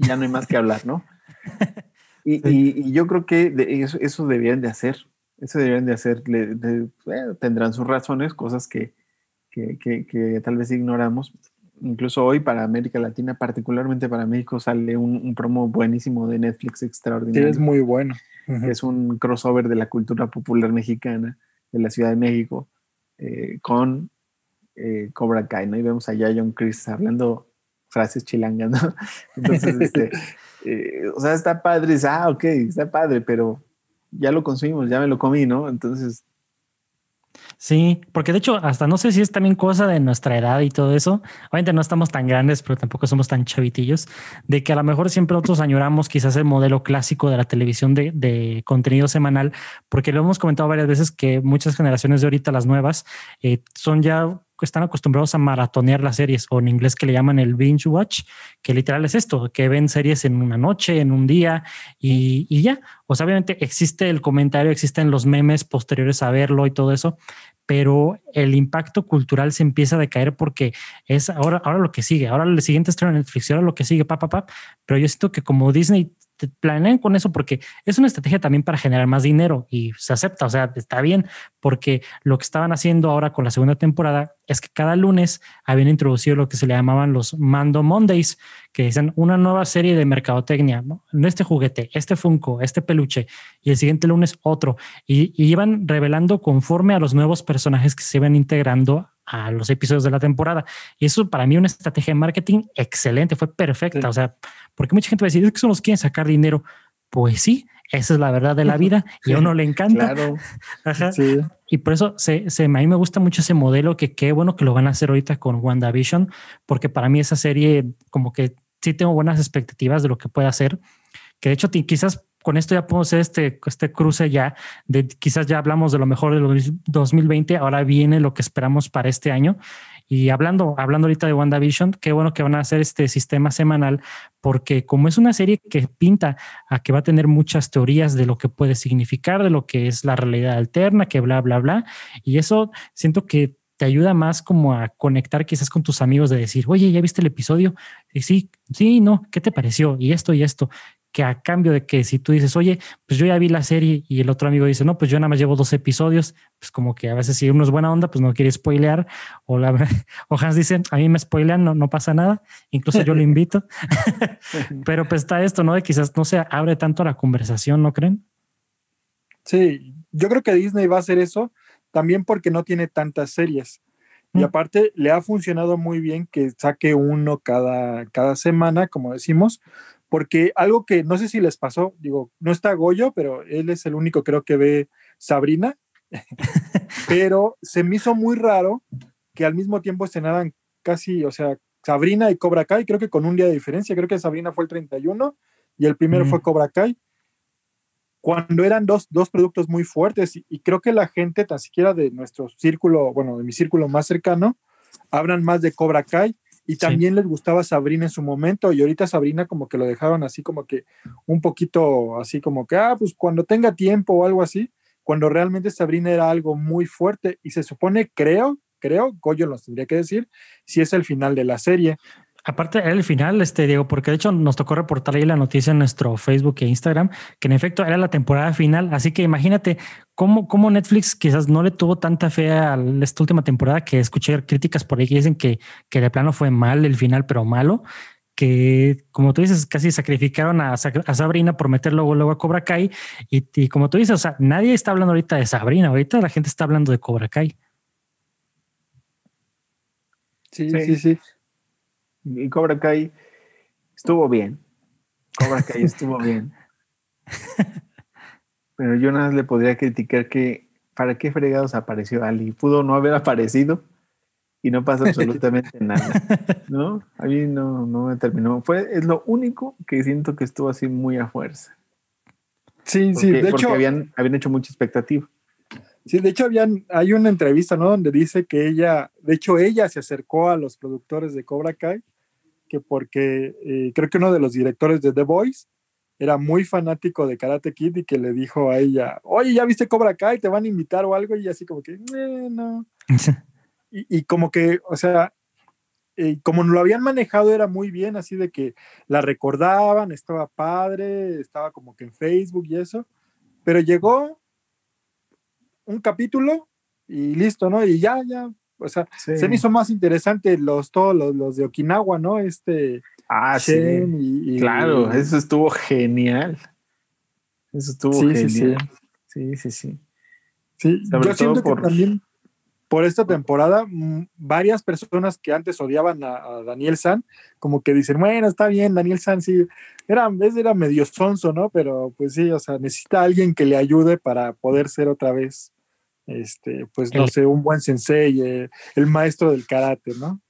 ya no hay más que hablar, ¿no? Y, y- y yo creo que de eso, eso deberían de hacer, eso deberían de hacer, le- de- bueno, tendrán sus razones, cosas que, que, que- que tal vez ignoramos. Incluso hoy para América Latina, particularmente para México, sale un, un promo buenísimo de Netflix extraordinario es muy bueno. Ujú. que es un crossover de la cultura popular mexicana de la Ciudad de México eh, con eh, Cobra Kai, ¿no? Y vemos allá a John Chris hablando frases chilangas, ¿no? Entonces, este, eh, o sea, está padre, es, ah, ok, está padre, pero ya lo consumimos, ya me lo comí, ¿no? Entonces, Sí, porque de hecho, hasta no sé si es también cosa de nuestra edad y todo eso. Obviamente no estamos tan grandes, pero tampoco somos tan chavitillos, de que a lo mejor siempre nosotros añoramos quizás el modelo clásico de la televisión de, de contenido semanal, porque lo hemos comentado varias veces que muchas generaciones de ahorita, las nuevas, eh, son ya están acostumbrados a maratonear las series o en inglés que le llaman el binge watch, que literal es esto, que ven series en una noche, en un día y, y ya. O sea, obviamente existe el comentario, existen los memes posteriores a verlo y todo eso, pero el impacto cultural se empieza a decaer porque es ahora, ahora lo que sigue, ahora el siguiente estreno en Netflix, ahora lo que sigue, pa, pa, pa. Pero yo siento que como Disney planean con eso porque es una estrategia también para generar más dinero y se acepta, o sea, está bien, porque lo que estaban haciendo ahora con la segunda temporada es que cada lunes habían introducido lo que se le llamaban los Mando Mondays, que dicen una nueva serie de mercadotecnia, ¿no? este juguete, este Funko, este peluche, y el siguiente lunes otro, y, y iban revelando conforme a los nuevos personajes que se iban integrando a los episodios de la temporada. Y eso para mí una estrategia de marketing excelente, fue perfecta. O sea, porque mucha gente va a decir, es que son los quieren sacar dinero. Pues sí, esa es la verdad de la vida y a uno le encanta. Claro. Ajá. Sí. Y por eso se, se, a mí me gusta mucho ese modelo que qué bueno que lo van a hacer ahorita con WandaVision, porque para mí esa serie como que sí tengo buenas expectativas de lo que puede hacer, que de hecho quizás con esto ya podemos hacer este, este cruce ya de quizás ya hablamos de lo mejor de 2020, ahora viene lo que esperamos para este año. Y hablando, hablando ahorita de WandaVision, qué bueno que van a hacer este sistema semanal, porque como es una serie que pinta a que va a tener muchas teorías de lo que puede significar, de lo que es la realidad alterna, que bla, bla, bla. Y eso siento que te ayuda más como a conectar quizás con tus amigos de decir, oye, ¿ya viste el episodio? Y sí, sí, no, ¿qué te pareció? Y esto y esto que a cambio de que si tú dices, oye, pues yo ya vi la serie y el otro amigo dice, no, pues yo nada más llevo dos episodios, pues como que a veces si uno es buena onda, pues no quiere spoilear, o, la, o Hans dice, a mí me spoilean, no, no pasa nada, incluso yo lo invito, pero pues está esto, ¿no? De quizás no se abre tanto la conversación, ¿no creen? Sí, yo creo que Disney va a hacer eso también porque no tiene tantas series. Y mm. aparte le ha funcionado muy bien que saque uno cada, cada semana, como decimos, porque algo que no sé si les pasó, digo, no está Goyo, pero él es el único creo que ve Sabrina, pero se me hizo muy raro que al mismo tiempo estrenaran casi, o sea, Sabrina y Cobra Kai, creo que con un día de diferencia, creo que Sabrina fue el 31 y el primero fue Cobra Kai, cuando eran dos, dos productos muy fuertes y, y, creo que la gente, tan siquiera de nuestro círculo, bueno, de mi círculo más cercano, hablan más de Cobra Kai y también les gustaba Sabrina en su momento y ahorita Sabrina como que lo dejaron así como que un poquito así como que, ah, pues cuando tenga tiempo o algo así, cuando realmente Sabrina era algo muy fuerte y se supone, creo, creo, Goyo nos tendría que decir, si es el final de la serie. Aparte, era el final, este Diego, porque de hecho nos tocó reportar ahí la noticia en nuestro Facebook e Instagram, que en efecto era la temporada final. Así que imagínate cómo, cómo Netflix quizás no le tuvo tanta fe a esta última temporada que escuché críticas por ahí que dicen que, que de plano fue mal el final, pero malo. Que como tú dices, casi sacrificaron a, a Sabrina por meter luego, luego a Cobra Kai. Y, y como tú dices, o sea, nadie está hablando ahorita de Sabrina, ahorita la gente está hablando de Cobra Kai. sí, sí. sí y Cobra Kai estuvo bien. Cobra Kai estuvo bien. Pero yo nada más le podría criticar que para qué fregados apareció Ali. Pudo no haber aparecido y no pasa absolutamente nada. ¿No? A mí no, no me terminó. Fue, es lo único que siento que estuvo así muy a fuerza. Sí, sí, de porque habían, habían hecho mucha expectativa. Sí, de hecho habían, hay una entrevista, ¿no? Donde dice que ella, de hecho ella se acercó a los productores de Cobra Kai que porque eh, creo que uno de los directores de The Voice era muy fanático de Karate Kid y que le dijo a ella, oye, ¿ya viste Cobra Kai? ¿Te van a invitar o algo? Y así como que, eh, no. y, como que, o sea, eh, como lo habían manejado era muy bien, así de que la recordaban, estaba padre, estaba como que en Facebook y eso, pero llegó un capítulo y listo, ¿no? Y ya, ya, o sea, se me hizo más interesante los todos los, de Okinawa, ¿no? Este. Ah, sí. Y, claro, eso estuvo genial. Eso estuvo genial. Sí, sí, sí. Sí, yo siento que también por esta temporada, mm, varias personas que antes odiaban a, Daniel San, como que dicen, bueno, está bien, Daniel San sí, era, era medio sonso, ¿no? Pero pues sí, o sea, necesita alguien que le ayude para poder ser otra vez este, pues no sé, un buen sensei, eh, el maestro del karate, ¿no?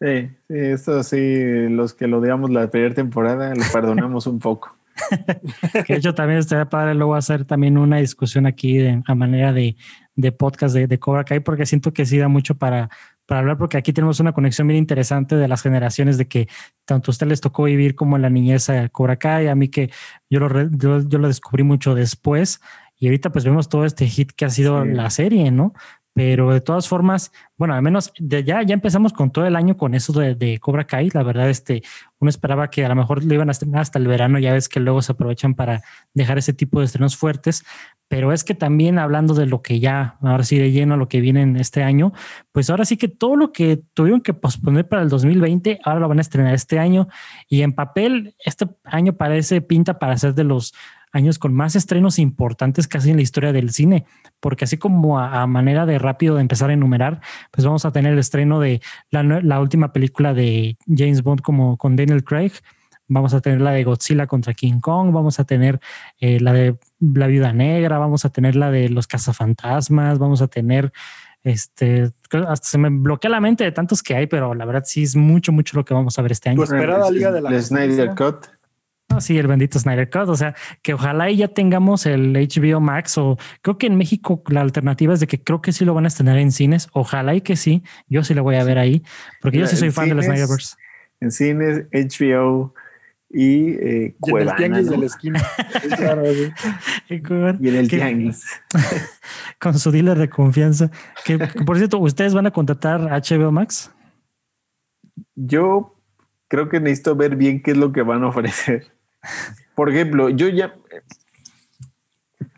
Sí, sí, eso sí, los que lo digamos la primera temporada, lo perdonamos un poco. de hecho también estaría padre luego hacer también una discusión aquí de, a manera de, de podcast de, de, Cobra Kai, porque siento que sí da mucho para, para hablar, porque aquí tenemos una conexión bien interesante de las generaciones de que tanto a usted les tocó vivir como en la niñez a Cobra Kai, a mí que yo lo, yo, yo lo descubrí mucho después. Y ahorita pues vemos todo este hit que ha sido sí. la serie, ¿no? Pero de todas formas, bueno, al menos de ya, ya empezamos con todo el año con eso de, de, Cobra Kai. La verdad, este, uno esperaba que a lo mejor lo iban a estrenar hasta el verano. Ya ves que luego se aprovechan para dejar ese tipo de estrenos fuertes. Pero es que también hablando de lo que ya, ahora sí de lleno, lo que viene en este año, pues ahora sí que todo lo que tuvieron que posponer para el 2020, ahora lo van a estrenar este año. Y en papel, este año parece pinta para ser de los años con más estrenos importantes casi en la historia del cine, porque así como a, a, manera de rápido de empezar a enumerar, pues vamos a tener el estreno de la, la, última película de James Bond como con Daniel Craig, vamos a tener la de Godzilla contra King Kong, vamos a tener eh, la de La Viuda Negra, vamos a tener la de Los Cazafantasmas, vamos a tener este, hasta se me bloquea la mente de tantos que hay, pero la verdad sí es mucho, mucho lo que vamos a ver este año. Tu esperada Liga de la Snyder Cut. Oh, sí, el bendito Snyder Cut. O sea, que ojalá ya tengamos el HBO Max o creo que en México la alternativa es de que creo que sí lo van a estrenar en cines. Ojalá y que sí. Yo sí lo voy a ver ahí porque Mira, yo sí soy fan cines, de los Snyderverse. En cines, HBO y eh, y en el tianguis ¿no? de la esquina. claro, sí. y en el tianguis. Con su dealer de confianza. Que, por cierto, ¿ustedes van a contratar HBO Max? Yo creo que necesito ver bien qué es lo que van a ofrecer. Por ejemplo, yo ya.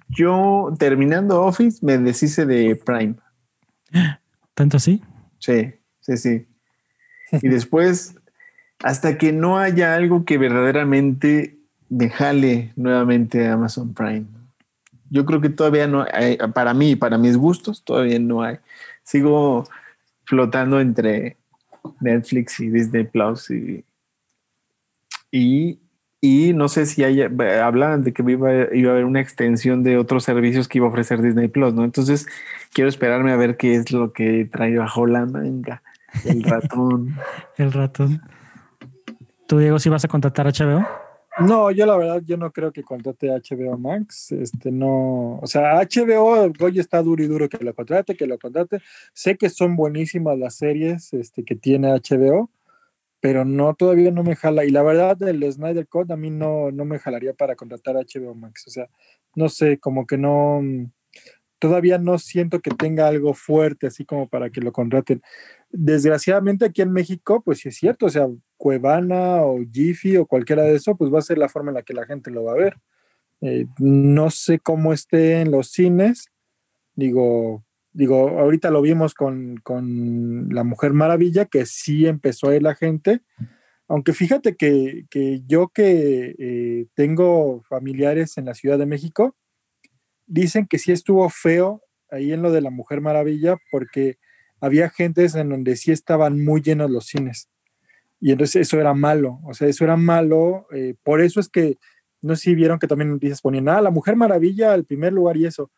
Yo terminando Office me deshice de Prime. ¿Tanto así? Sí, sí, sí. Y después, hasta que no haya algo que verdaderamente me jale nuevamente a Amazon Prime. Yo creo que todavía no hay, para mí, para mis gustos, todavía no hay. Sigo flotando entre Netflix y Disney Plus y, y, y no sé si hay, hablan de que iba, iba, a haber una extensión de otros servicios que iba a ofrecer Disney Plus, ¿no? Entonces quiero esperarme a ver qué es lo que trae bajo la manga. El ratón. el ratón. ¿Tú, Diego, si vas a contratar a HBO? No, yo la verdad, yo no creo que contrate a HBO Max. Este no, o sea, HBO hoy está duro y duro que lo contrate, que lo contrate. Sé que son buenísimas las series este, que tiene HBO, pero no, todavía no me jala. Y la verdad, el Snyder Code a mí no, no me jalaría para contratar a HBO Max. O sea, no sé, como que no, todavía no siento que tenga algo fuerte así como para que lo contraten. Desgraciadamente aquí en México, pues sí es cierto, o sea, Cuevana o Jiffy o cualquiera de eso, pues va a ser la forma en la que la gente lo va a ver. Eh, no sé cómo esté en los cines. Digo, digo, ahorita lo vimos con, con La Mujer Maravilla, que sí empezó a ir la gente. Aunque fíjate que, que yo que eh, tengo familiares en la Ciudad de México, dicen que sí estuvo feo ahí en lo de La Mujer Maravilla, porque había gentes en donde sí estaban muy llenos los cines. Y entonces eso era malo, o sea, eso era malo. Eh, por eso es que, no sé si vieron que también noticias ponían, ah, la Mujer Maravilla, el primer lugar y eso.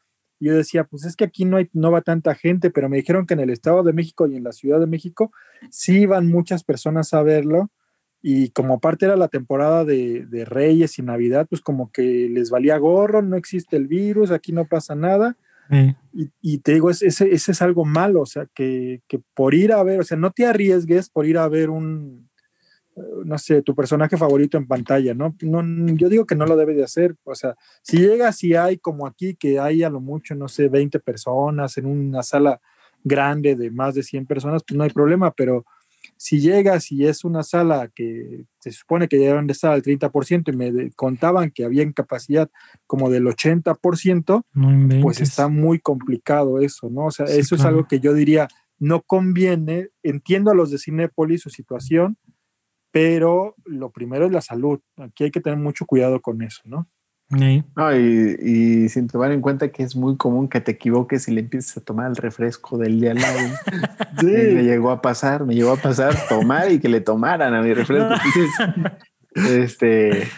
Yo decía, pues es que aquí no, hay, no va tanta gente, pero me dijeron que en el Estado de México y en la Ciudad de México sí iban muchas personas a verlo. Y como aparte era la temporada de, de Reyes y Navidad, pues como que les valía gorro, no existe el virus, aquí no pasa nada. Sí. Y, y, te digo, ese, ese, es algo malo, o sea, que, que, por ir a ver, o sea, no te arriesgues por ir a ver un, no sé, tu personaje favorito en pantalla, ¿no? no yo digo que no lo debe de hacer, o sea, si llega, si hay como aquí, que hay a lo mucho, no sé, 20 personas en una sala grande de más de 100 personas, pues no hay problema, pero si llegas y es una sala que se supone que deben de estar al 30% y me contaban que había capacidad como del 80%, no pues está muy complicado eso, ¿no? O sea, sí, eso claro. es algo que yo diría, no conviene, entiendo a los de Cinépolis su situación, pero lo primero es la salud. Aquí hay que tener mucho cuidado con eso, ¿no? Sí. No, y, y, sin tomar en cuenta que es muy común que te equivoques y le empieces a tomar el refresco del día al lado. sí. Me llegó a pasar, me llegó a pasar tomar y que le tomaran a mi refresco. Entonces, este,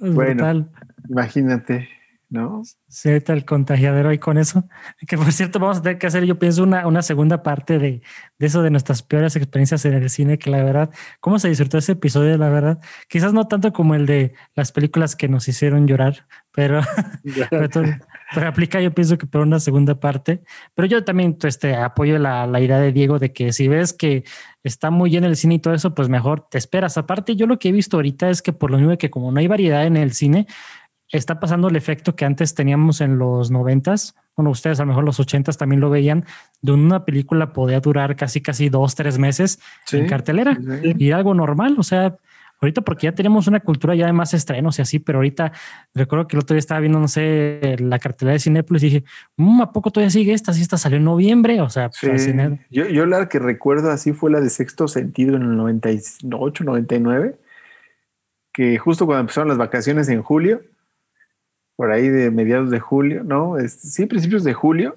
bueno, Brutal. imagínate. ¿No? Ahorita el contagiadero ahí con eso. Que por cierto, vamos a tener que hacer, yo pienso, una, una segunda parte de, de, eso de nuestras peores experiencias en el cine, que la verdad, ¿cómo se disfrutó ese episodio? La verdad, quizás no tanto como el de las películas que nos hicieron llorar, pero, pero, aplica, yo pienso que por una segunda parte. Pero yo también este, apoyo la, la idea de Diego de que si ves que está muy lleno el cine y todo eso, pues mejor te esperas. Aparte, yo lo que he visto ahorita es que por lo mismo que como no hay variedad en el cine, está pasando el efecto que antes teníamos en los noventas. Bueno, ustedes a lo mejor los ochentas también lo veían, de una película podía durar casi, casi dos, tres meses en cartelera y algo normal. O sea, ahorita porque ya tenemos una cultura ya de más estrenos y así, pero ahorita recuerdo que el otro día estaba viendo, no sé, la cartelera de Cinepolis y dije, mm, ¿a poco todavía sigue esta? Si esta salió en noviembre, o sea, pues, yo, yo la que recuerdo así fue la de Sexto Sentido en el 98, 99, que justo cuando empezaron las vacaciones en julio, por ahí de mediados de julio, ¿no? sí, principios de julio,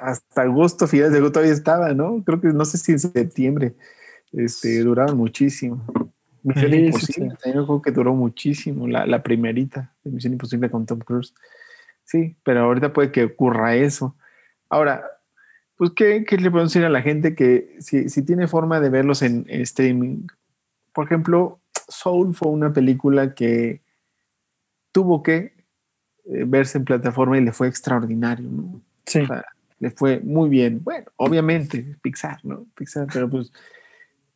hasta agosto, finales de agosto todavía estaba, ¿no? Creo que no sé si en septiembre, este, duraron muchísimo. Misión Imposible, también creo que duró muchísimo, la, la primerita de Misión Imposible con Tom Cruise. Sí, pero ahorita puede que ocurra eso. Ahora, pues, ¿qué, qué le podemos decir a la gente que si, si tiene forma de verlos en, en streaming? Por ejemplo, Soul fue una película que tuvo que eh, verse en plataforma y le fue extraordinario, ¿no? Sí. le fue muy bien. Bueno, obviamente, Pixar, ¿no? Pixar, pero pues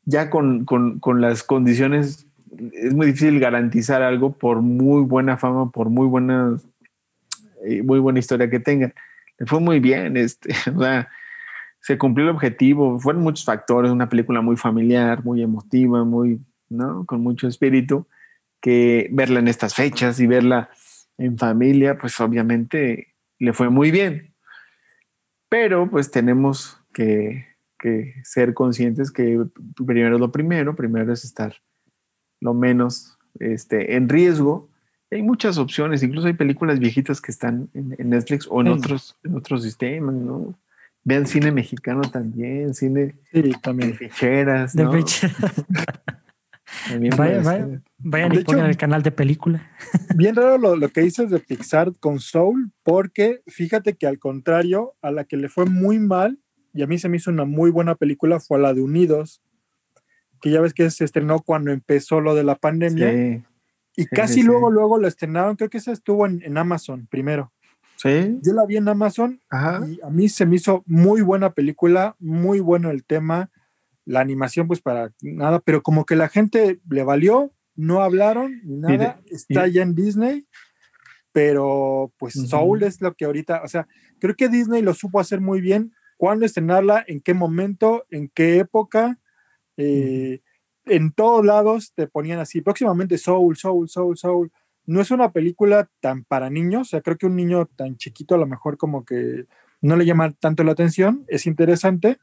ya con, con, con, las condiciones es muy difícil garantizar algo por muy buena fama, por muy buena, eh, muy buena historia que tenga. Le fue muy bien, este, o sea, se cumplió el objetivo, fueron muchos factores, una película muy familiar, muy emotiva, muy, ¿no? Con mucho espíritu que verla en estas fechas y verla en familia, pues obviamente le fue muy bien. Pero pues tenemos que, ser conscientes que primero es lo primero, primero es estar lo menos este, en riesgo. Hay muchas opciones, incluso hay películas viejitas que están en, Netflix o en otros, en otros sistemas, ¿no? Vean cine mexicano también, cine también. de ficheras, ¿no? vayan y pongan el canal de película. Bien raro lo, que dices de Pixar con Soul, porque fíjate que al contrario, a la que le fue muy mal, y a mí se me hizo una muy buena película, fue a la de Unidos, que ya ves que se estrenó cuando empezó lo de la pandemia. Y casi luego, luego la estrenaron, creo que esa estuvo en, Amazon primero. Sí. Yo la vi en Amazon y a mí se me hizo muy buena película, muy bueno el tema la animación pues para nada, pero como que la gente le valió, no hablaron ni nada, está ya en Disney, pero pues Soul es lo que ahorita, o sea, creo que Disney lo supo hacer muy bien, cuándo estrenarla, en qué momento, en qué época, eh, en todos lados te ponían así, próximamente Soul, Soul, Soul, Soul. No es una película tan para niños, o sea, creo que un niño tan chiquito a lo mejor como que no le llama tanto la atención, es interesante,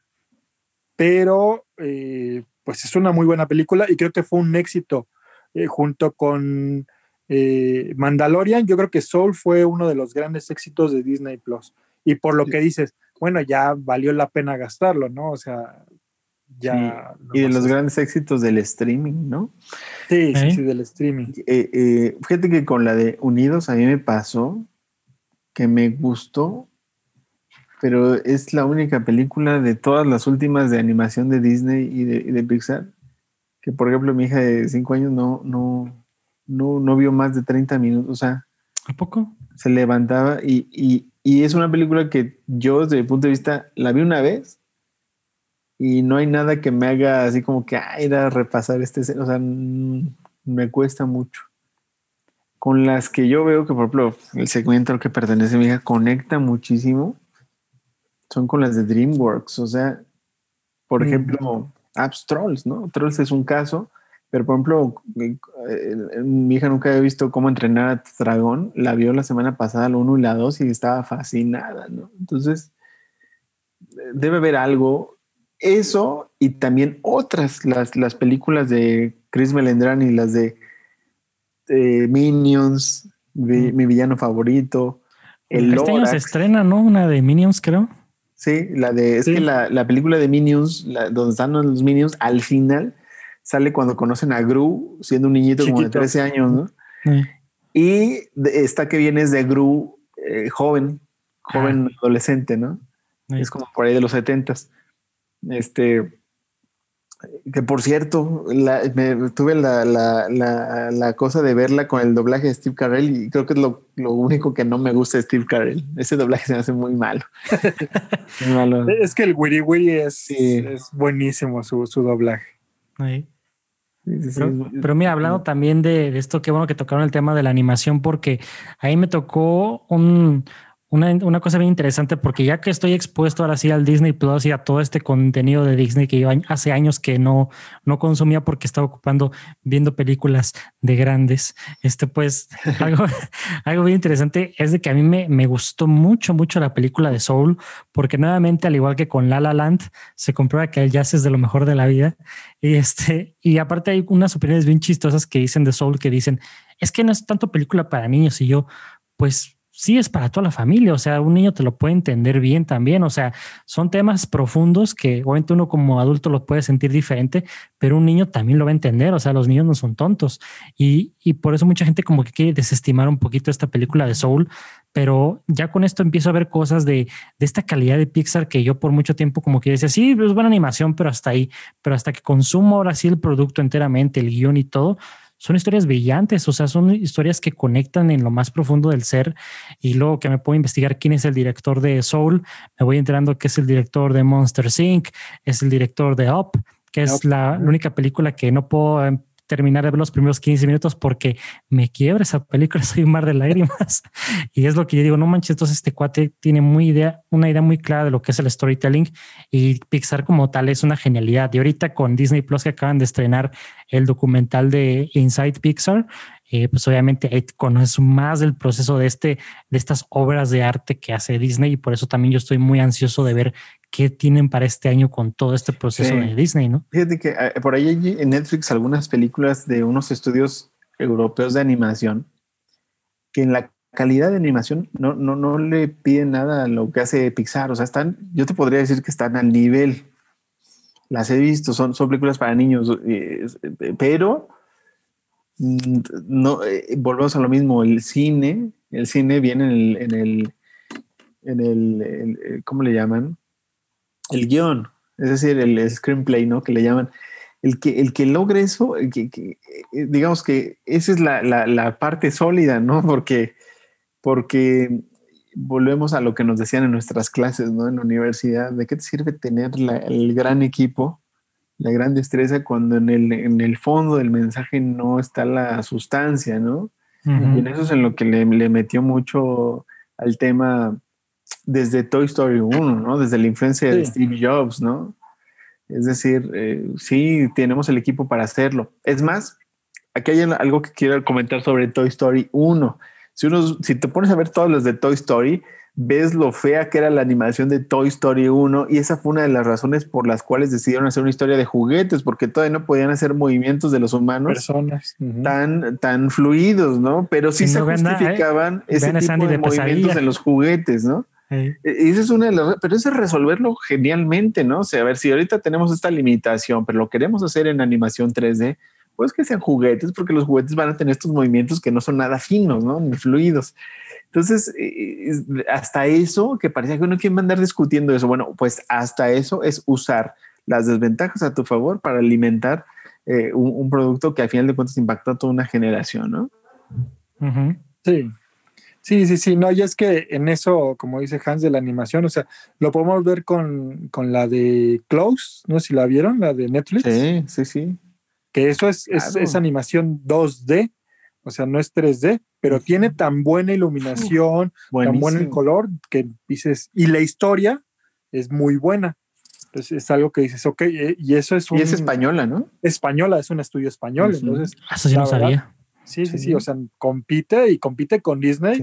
pero eh, pues es una muy buena película y creo que fue un éxito eh, junto con eh, Mandalorian. Yo creo que Soul fue uno de los grandes éxitos de Disney Plus. Y por lo que dices, bueno, ya valió la pena gastarlo, ¿no? O sea, ya. Y de los grandes éxitos del streaming, ¿no? Sí, sí, sí, del streaming. fíjate que con la de Unidos a mí me pasó que me gustó pero es la única película de todas las últimas de animación de Disney y de, Pixar que, por ejemplo, mi hija de 5 años no, no, no, no vio más de 30 minutos. O sea, ¿a poco? Se levantaba y, y, y, es una película que yo, desde mi punto de vista, la vi una vez y no hay nada que me haga así como que, ay, a repasar este. O sea, me cuesta mucho. Con las que yo veo que, por ejemplo, el segmento al que pertenece mi hija conecta muchísimo son con las de DreamWorks. O sea, por mm. ejemplo, Apps Trolls, ¿no? Trolls es un caso, pero por ejemplo, eh, mi hija nunca había visto cómo entrenar a dragón. La vio la semana pasada, la 1 y la 2, y estaba fascinada, ¿no? Entonces, debe haber algo. Eso y también otras, las, las películas de Chris Melendrán y las de, Minions, mm. mi, villano favorito. El este año se estrena, ¿no? Una de Minions, creo. Sí, la de, es que la, la, película de Minions, donde están los Minions, al final sale cuando conocen a Gru, siendo un niñito como de 13 años, ¿no? Y esta que viene es de Gru, eh, joven, joven ah. adolescente, ¿no? Es como por ahí de los setentas. Este, que por cierto, tuve la, cosa de verla con el doblaje de Steve Carell y creo que es lo, único que no me gusta de Steve Carell. Ese doblaje se me hace muy malo. Es que el Wiri Wiri es, es buenísimo su, doblaje. pero, mira, hablando también de, de, esto, qué bueno que tocaron el tema de la animación, porque ahí me tocó un, una, cosa bien interesante porque ya que estoy expuesto ahora sí al Disney Plus y a todo este contenido de Disney que yo hace años que no, no consumía porque estaba ocupando viendo películas de grandes, este pues algo, algo bien interesante es de que a mí me, me gustó mucho, mucho la película de Soul porque nuevamente, al igual que con La La Land, se comprueba que el jazz es de lo mejor de la vida. Y este, y aparte hay unas opiniones bien chistosas que dicen de Soul que dicen, es que no es tanto película para niños y yo, pues sí es para toda la familia, o sea, un niño te lo puede entender bien también, o sea, son temas profundos que obviamente uno como adulto lo puede sentir diferente, pero un niño también lo va a entender, o sea, los niños no son tontos. Y, y por eso mucha gente como que quiere desestimar un poquito esta película de Soul, pero ya con esto empiezo a ver cosas de, de, esta calidad de Pixar que yo por mucho tiempo como que decía, sí, es buena animación, pero hasta ahí, pero hasta que consumo ahora sí el producto enteramente, el guion y todo, son historias brillantes, o sea, son historias que conectan en lo más profundo del ser y luego que me puedo investigar quién es el director de Soul, me voy enterando que es el director de Monster Inc., es el director de Up, que es la, la, única película que no puedo em, terminar de ver los primeros 15 minutos porque me quiebra esa película, soy un mar de lágrimas. y es lo que yo digo, no manches, entonces este cuate tiene muy idea, una idea muy clara de lo que es el storytelling y Pixar como tal es una genialidad. Y ahorita con Disney Plus que acaban de estrenar el documental de Inside Pixar, eh, pues obviamente ahí conoces más del proceso de este, de estas obras de arte que hace Disney y por eso también yo estoy muy ansioso de ver qué tienen para este año con todo este proceso de Disney, ¿no? Fíjate que eh, por ahí hay en Netflix algunas películas de unos estudios europeos de animación que en la calidad de animación no, no, no le piden nada a lo que hace Pixar. O sea, están, yo te podría decir que están al nivel. Las he visto, son, son películas para niños, eh, pero mm, no eh, volvemos a lo mismo. El cine, el cine viene en el, en el, en el ¿cómo le llaman? El guion, es decir, el screenplay, ¿no? Que le llaman. El que, el que logre eso, que, eh, digamos que esa es la, parte sólida, ¿no? Porque, porque volvemos a lo que nos decían en nuestras clases, ¿no? En la universidad, ¿de qué te sirve tener el gran equipo, la gran destreza, cuando en el, en el fondo del mensaje no está la sustancia, ¿no? Y en eso es en lo que le, le metió mucho al tema desde Toy Story 1, ¿no? Desde la influencia de Steve Jobs, ¿no? Es decir, eh, sí, tenemos el equipo para hacerlo. Es más, aquí hay algo que quiero comentar sobre Toy Story 1. Si, uno, si te pones a ver todas las de Toy Story, ves lo fea que era la animación de Toy Story 1 y esa fue una de las razones por las cuales decidieron hacer una historia de juguetes porque todavía no podían hacer movimientos de los humanos Personas. tan, tan fluidos, ¿no? Pero sí, se justificaban ese tipo de, movimientos en los juguetes, ¿no? E, y esa es una de las, pero eso es resolverlo genialmente, ¿no? O sea, a ver, si ahorita tenemos esta limitación, pero lo queremos hacer en animación 3D, pues que sean juguetes, porque los juguetes van a tener estos movimientos que no son nada finos, ¿no? Ni fluidos. Entonces, hasta eso, que parecía que uno quiere andar discutiendo eso, bueno, pues hasta eso es usar las desventajas a tu favor para alimentar eh, un, producto que al final de cuentas impacta a toda una generación, ¿no? Sí. Sí, sí, sí, no, y es que en eso, como dice Hans, de la animación, o sea, lo podemos ver con, con la de Close, no sé si la vieron, la de Netflix. Sí, sí, sí. Que eso es, es, animación 2D, o sea, no es 3D, pero tiene tan buena iluminación, tan buen el color, que dices, y la historia es muy buena. Entonces es algo que dices, ok, eh, y eso es un, Y es española, ¿no? Española, es un estudio español, entonces. Eso sí no sabía. Sí, sí, sí, o sea, compite y compite con Disney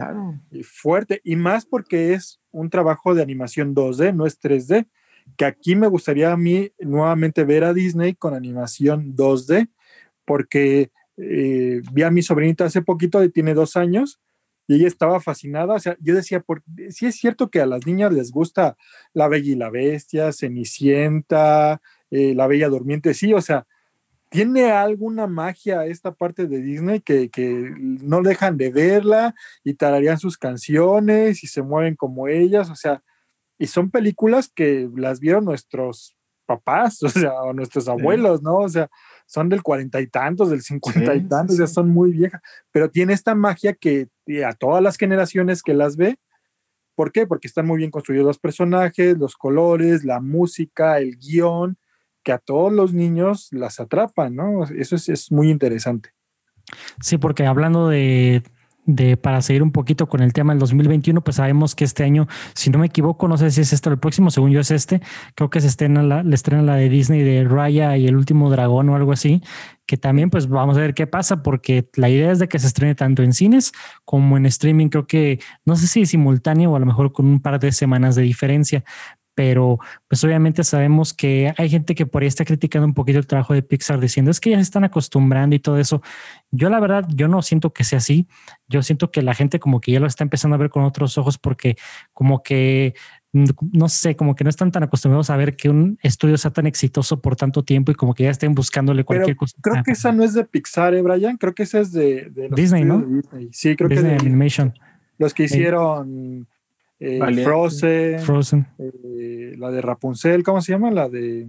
y fuerte, y más porque es un trabajo de animación 2D, no es 3D, que aquí me gustaría a mí nuevamente ver a Disney con animación 2D, porque eh, vi a mi sobrinita hace poquito, tiene dos años, y ella estaba fascinada, o sea, yo decía, por, sí es cierto que a las niñas les gusta La Bella y la Bestia, Cenicienta, eh, La Bella Durmiente, sí, o sea, tiene alguna magia esta parte de Disney que, que no dejan de verla y tararían sus canciones y se mueven como ellas, o sea, y son películas que las vieron nuestros papás, o sea, o nuestros abuelos, ¿no? O sea, son del cuarenta y tantos, del cincuenta y tantos, ya son muy viejas, pero tiene esta magia que a todas las generaciones que las ve, ¿por qué? Porque están muy bien construidos los personajes, los colores, la música, el guion, que a todos los niños las atrapan, ¿no? Eso es, muy interesante. Sí, porque hablando de, de, para seguir un poquito con el tema del 2021, pues sabemos que este año, si no me equivoco, no sé si es este el próximo, según yo es este, creo que se estrena la, le estrena la de Disney de Raya y el último dragón o algo así, que también pues vamos a ver qué pasa, porque la idea es de que se estrene tanto en cines como en streaming, creo que no sé si simultáneo o a lo mejor con un par de semanas de diferencia, pero pues obviamente sabemos que hay gente que por ahí está criticando un poquito el trabajo de Pixar diciendo es que ya se están acostumbrando y todo eso. Yo la verdad, yo no siento que sea así. Yo siento que la gente como que ya lo está empezando a ver con otros ojos porque como que no sé, como que no están tan acostumbrados a ver que un estudio sea tan exitoso por tanto tiempo y como que ya estén buscándole cualquier cosa. Creo ah, que esa no es de Pixar, ¿eh, Brian? Creo que esa es de, Disney, ¿no? Sí, creo que de Animation. Los que hicieron eh, Frozen, Frozen. Eh, la de Rapunzel, ¿cómo se llama? La de,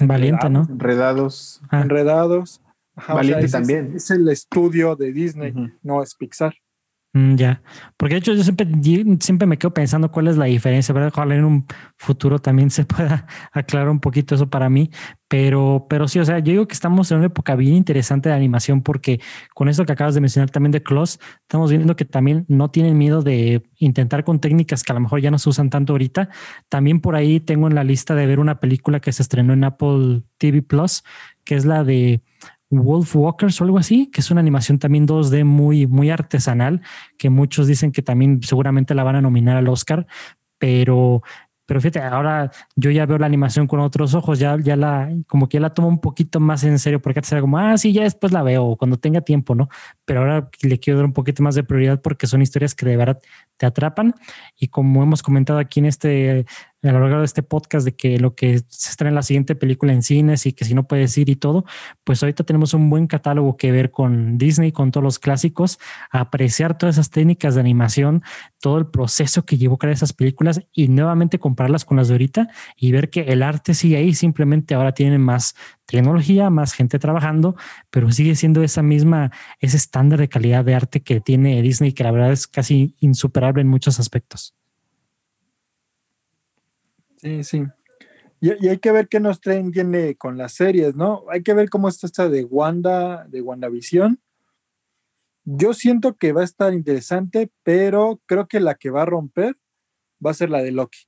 Valiente, ¿no? Enredados. Ah. Enredados. Valiente también. Es, el estudio de Disney, no es Pixar. Mm, ya, porque de hecho yo siempre, siempre me quedo pensando cuál es la diferencia, ¿verdad? Ojalá en un futuro también se pueda aclarar un poquito eso para mí, pero, pero sí, o sea, yo digo que estamos en una época bien interesante de animación porque con eso que acabas de mencionar también de Close, estamos viendo que también no tienen miedo de intentar con técnicas que a lo mejor ya no se usan tanto ahorita. También por ahí tengo en la lista de ver una película que se estrenó en Apple TV Plus, que es la de Wolf Walkers o algo así, que es una animación también 2D muy, muy artesanal, que muchos dicen que también seguramente la van a nominar al Oscar, pero, pero fíjate, ahora yo ya veo la animación con otros ojos, ya, ya la, como que ya la tomo un poquito más en serio, porque antes era como, ah, sí, ya después la veo, cuando tenga tiempo, ¿no? Pero ahora le quiero dar un poquito más de prioridad porque son historias que de verdad te atrapan. Y como hemos comentado aquí en este a lo largo de este podcast de que lo que se estrena en la siguiente película en cines y que si no puedes ir y todo, pues ahorita tenemos un buen catálogo que ver con Disney, con todos los clásicos, apreciar todas esas técnicas de animación, todo el proceso que llevó a crear esas películas y nuevamente compararlas con las de ahorita y ver que el arte sigue ahí, simplemente ahora tienen más tecnología, más gente trabajando, pero sigue siendo esa misma, ese estándar de calidad de arte que tiene Disney, que la verdad es casi insuperable en muchos aspectos. Sí, sí. Y, hay que ver qué nos traen tiene con las series, ¿no? Hay que ver cómo está esta de Wanda, de WandaVision. Yo siento que va a estar interesante, pero creo que la que va a romper va a ser la de Loki.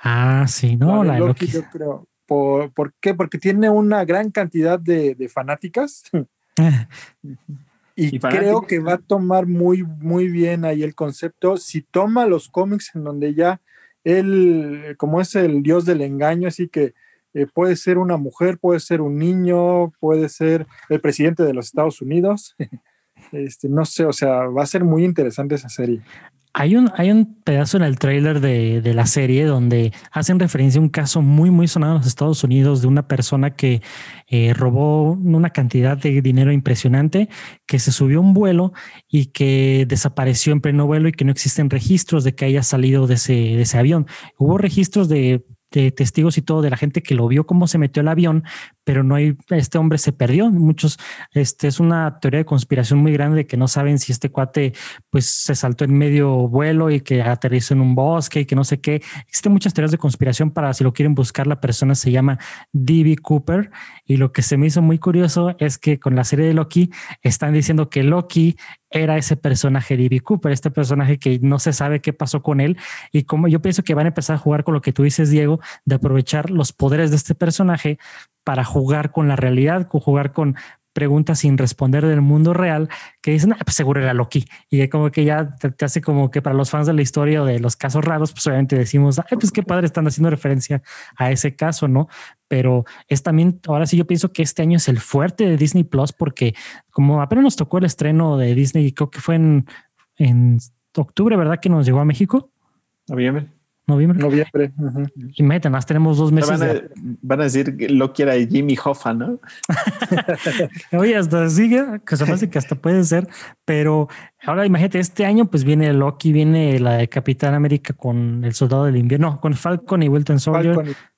Ah, sí, no, la de, Loki, Yo creo. ¿Por, qué? Porque tiene una gran cantidad de, fanáticas. y, creo que va a tomar muy, muy bien ahí el concepto. Si toma los cómics en donde ya él, como es el dios del engaño, así que eh, puede ser una mujer, puede ser un niño, puede ser el presidente de los Estados Unidos. este, no sé, o sea, va a ser muy interesante esa serie. Hay un, hay un pedazo en el tráiler de, de, la serie donde hacen referencia a un caso muy, muy sonado en los Estados Unidos de una persona que eh, robó una cantidad de dinero impresionante, que se subió a un vuelo y que desapareció en pleno vuelo y que no existen registros de que haya salido de ese, de ese avión. Hubo registros de de testigos y todo de la gente que lo vio cómo se metió el avión, pero no hay, este hombre se perdió. Muchos, este es una teoría de conspiración muy grande que no saben si este cuate pues se saltó en medio vuelo y que aterrizó en un bosque y que no sé qué. Existen muchas teorías de conspiración para si lo quieren buscar, la persona se llama D.B. Cooper y lo que se me hizo muy curioso es que con la serie de Loki están diciendo que Loki era ese personaje de Ivy Cooper, este personaje que no se sabe qué pasó con él y como yo pienso que van a empezar a jugar con lo que tú dices, Diego, de aprovechar los poderes de este personaje para jugar con la realidad, jugar con preguntas sin responder del mundo real que dicen, ah, pues seguro era Loki. Y como que ya te, hace como que para los fans de la historia o de los casos raros, pues obviamente decimos, Ay, pues qué padre están haciendo referencia a ese caso, ¿no? Pero es también, ahora sí yo pienso que este año es el fuerte de Disney Plus porque como apenas nos tocó el estreno de Disney, creo que fue en, en octubre, ¿verdad? Que nos llegó a México. Noviembre. Noviembre. Noviembre. Y meten, más tenemos dos meses. Van a, van a decir que lo quiera Jimmy Hoffa, ¿no? Oye, hasta sigue, que se hace que hasta puede ser, pero ahora imagínate, este año pues viene Loki, viene la de Capitán América con el Soldado del Invierno, con Falcon y Wilton Soldier. Falcon y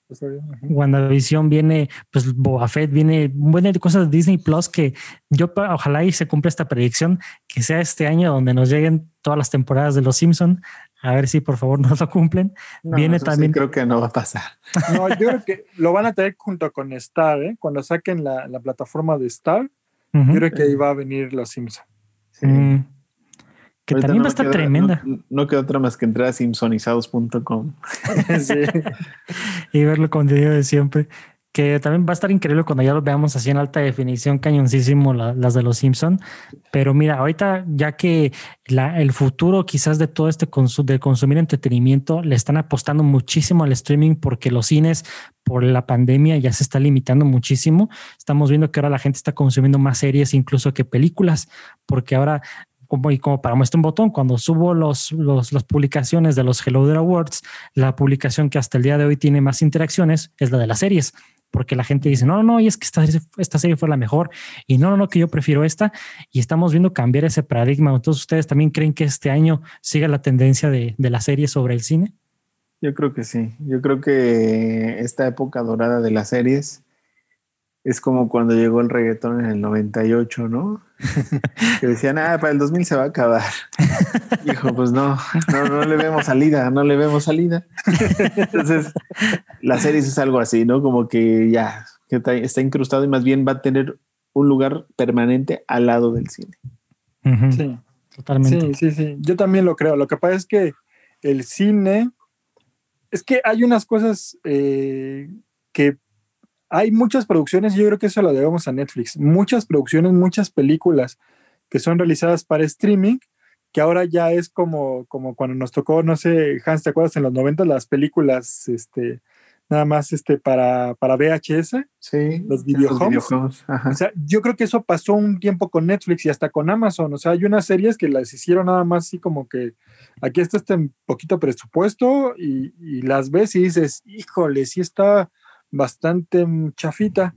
WandaVision viene, pues Boba Fett viene, buenas cosas de Disney Plus que yo ojalá y se cumpla esta predicción que sea este año donde nos lleguen todas las temporadas de Los Simpson. A ver si por favor nos lo cumplen. viene también. creo que no va a pasar. No, yo creo que lo van a tener junto con Star, ¿eh? cuando saquen la, plataforma de Star. Yo creo que ahí va a venir Los Simpson. Mm. Que también va a estar tremenda. No, queda otra más que entrar a simpsonizados.com y ver lo contenido de siempre. Que también va a estar increíble cuando ya lo veamos así en alta definición, cañoncísimo las de los Simpson. Pero mira, ahorita ya que el futuro quizás de todo este de consumir entretenimiento le están apostando muchísimo al streaming porque los cines por la pandemia ya se está limitando muchísimo. Estamos viendo que ahora la gente está consumiendo más series incluso que películas, porque ahora como, y como para muestra un botón, cuando subo los, las publicaciones de los Hello There Awards, la publicación que hasta el día de hoy tiene más interacciones es la de las series, porque la gente dice, no, no, y es que esta, esta serie fue la mejor, y no, no, no, que yo prefiero esta, y estamos viendo cambiar ese paradigma. Entonces, ¿ustedes también creen que este año siga la tendencia de, de la serie sobre el cine? Yo creo que sí, yo creo que esta época dorada de las series es como cuando llegó el reggaetón en el 98, ¿no? que decían, ah, para el 2000 se va a acabar. Dijo, pues no, no, no le vemos salida, no le vemos salida. Entonces, la serie es algo así, ¿no? Como que ya que está incrustado y más bien va a tener un lugar permanente al lado del cine. Sí, totalmente. Sí, sí, sí. Yo también lo creo. Lo que pasa es que el cine, es que hay unas cosas eh, que hay muchas producciones, yo creo que eso lo debemos a Netflix, muchas producciones, muchas películas que son realizadas para streaming, que ahora ya es como, como cuando nos tocó, no sé, Hans, ¿te acuerdas en los 90 las películas, este, nada más este, para, para VHS? Sí. Los videojuegos. O sea, yo creo que eso pasó un tiempo con Netflix y hasta con Amazon. O sea, hay unas series que las hicieron nada más así como que aquí está este poquito presupuesto y, y las ves y dices, híjole, sí está bastante chafita.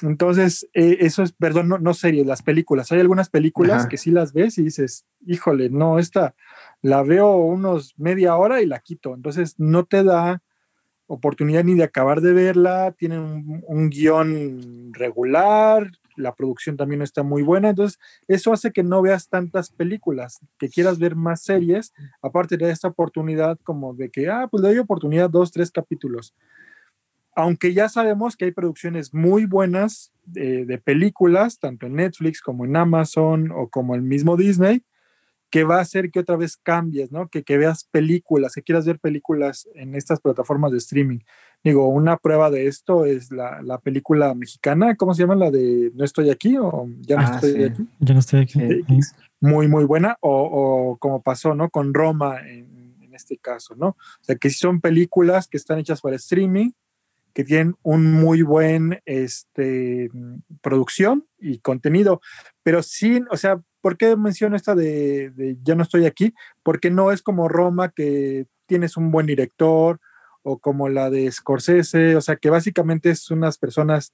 Entonces, eh, eso es, perdón, no, no series, las películas. Hay algunas películas que sí las ves y dices, híjole, no, esta la veo unos media hora y la quito. Entonces, no te da oportunidad ni de acabar de verla. Tienen un, un guion regular, la producción también no está muy buena. Entonces, eso hace que no veas tantas películas, que quieras ver más series, aparte de esta oportunidad como de que, ah, pues le doy oportunidad dos, tres capítulos aunque ya sabemos que hay producciones muy buenas de, películas, tanto en Netflix como en Amazon o como el mismo Disney, que va a hacer que otra vez cambies, ¿no? Que, que veas películas, que quieras ver películas en estas plataformas de streaming. Digo, una prueba de esto es la, película mexicana, ¿cómo se llama? La de No estoy aquí o Ya no ah, estoy aquí. Ya no estoy aquí. muy, muy buena. O, como pasó, ¿no? Con Roma en, en este caso, ¿no? O sea, que si son películas que están hechas para streaming, que tienen un muy buen este, producción y contenido. Pero sí, o sea, ¿por qué menciono esta de, de Ya no estoy aquí? Porque no es como Roma que tienes un buen director o como la de Scorsese, o sea, que básicamente es unas personas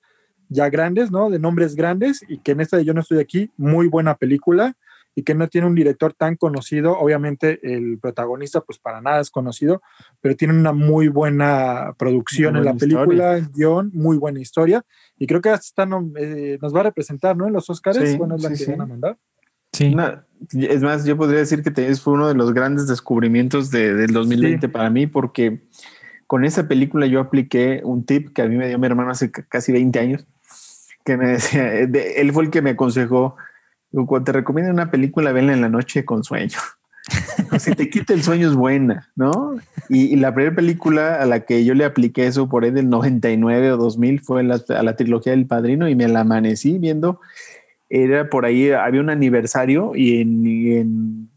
ya grandes, ¿no? De nombres grandes y que en esta de Yo no estoy aquí, muy buena película y que no tiene un director tan conocido. Obviamente el protagonista pues para nada es conocido, pero tiene una muy buena producción en la película, guion, muy buena historia. Y creo que hasta eh, nos va a representar, ¿no? En los Oscars, bueno, es la que van a mandar. Sí. es más, yo podría decir que fue uno de los grandes descubrimiento de, del 2020 para mí, porque con esa película yo apliqué un tip que a mí me dio mi hermano hace casi 20 años, que me decía, él fue el que me aconsejó cuando te recomiendo una película, venla en la noche con sueño. si te quita el sueño es buena, ¿no? Y, la primera película a la que yo le apliqué eso por ahí del 99 o 2000 fue a la trilogía del Padrino y me la amanecí viendo. Era por ahí, había un aniversario y en, y en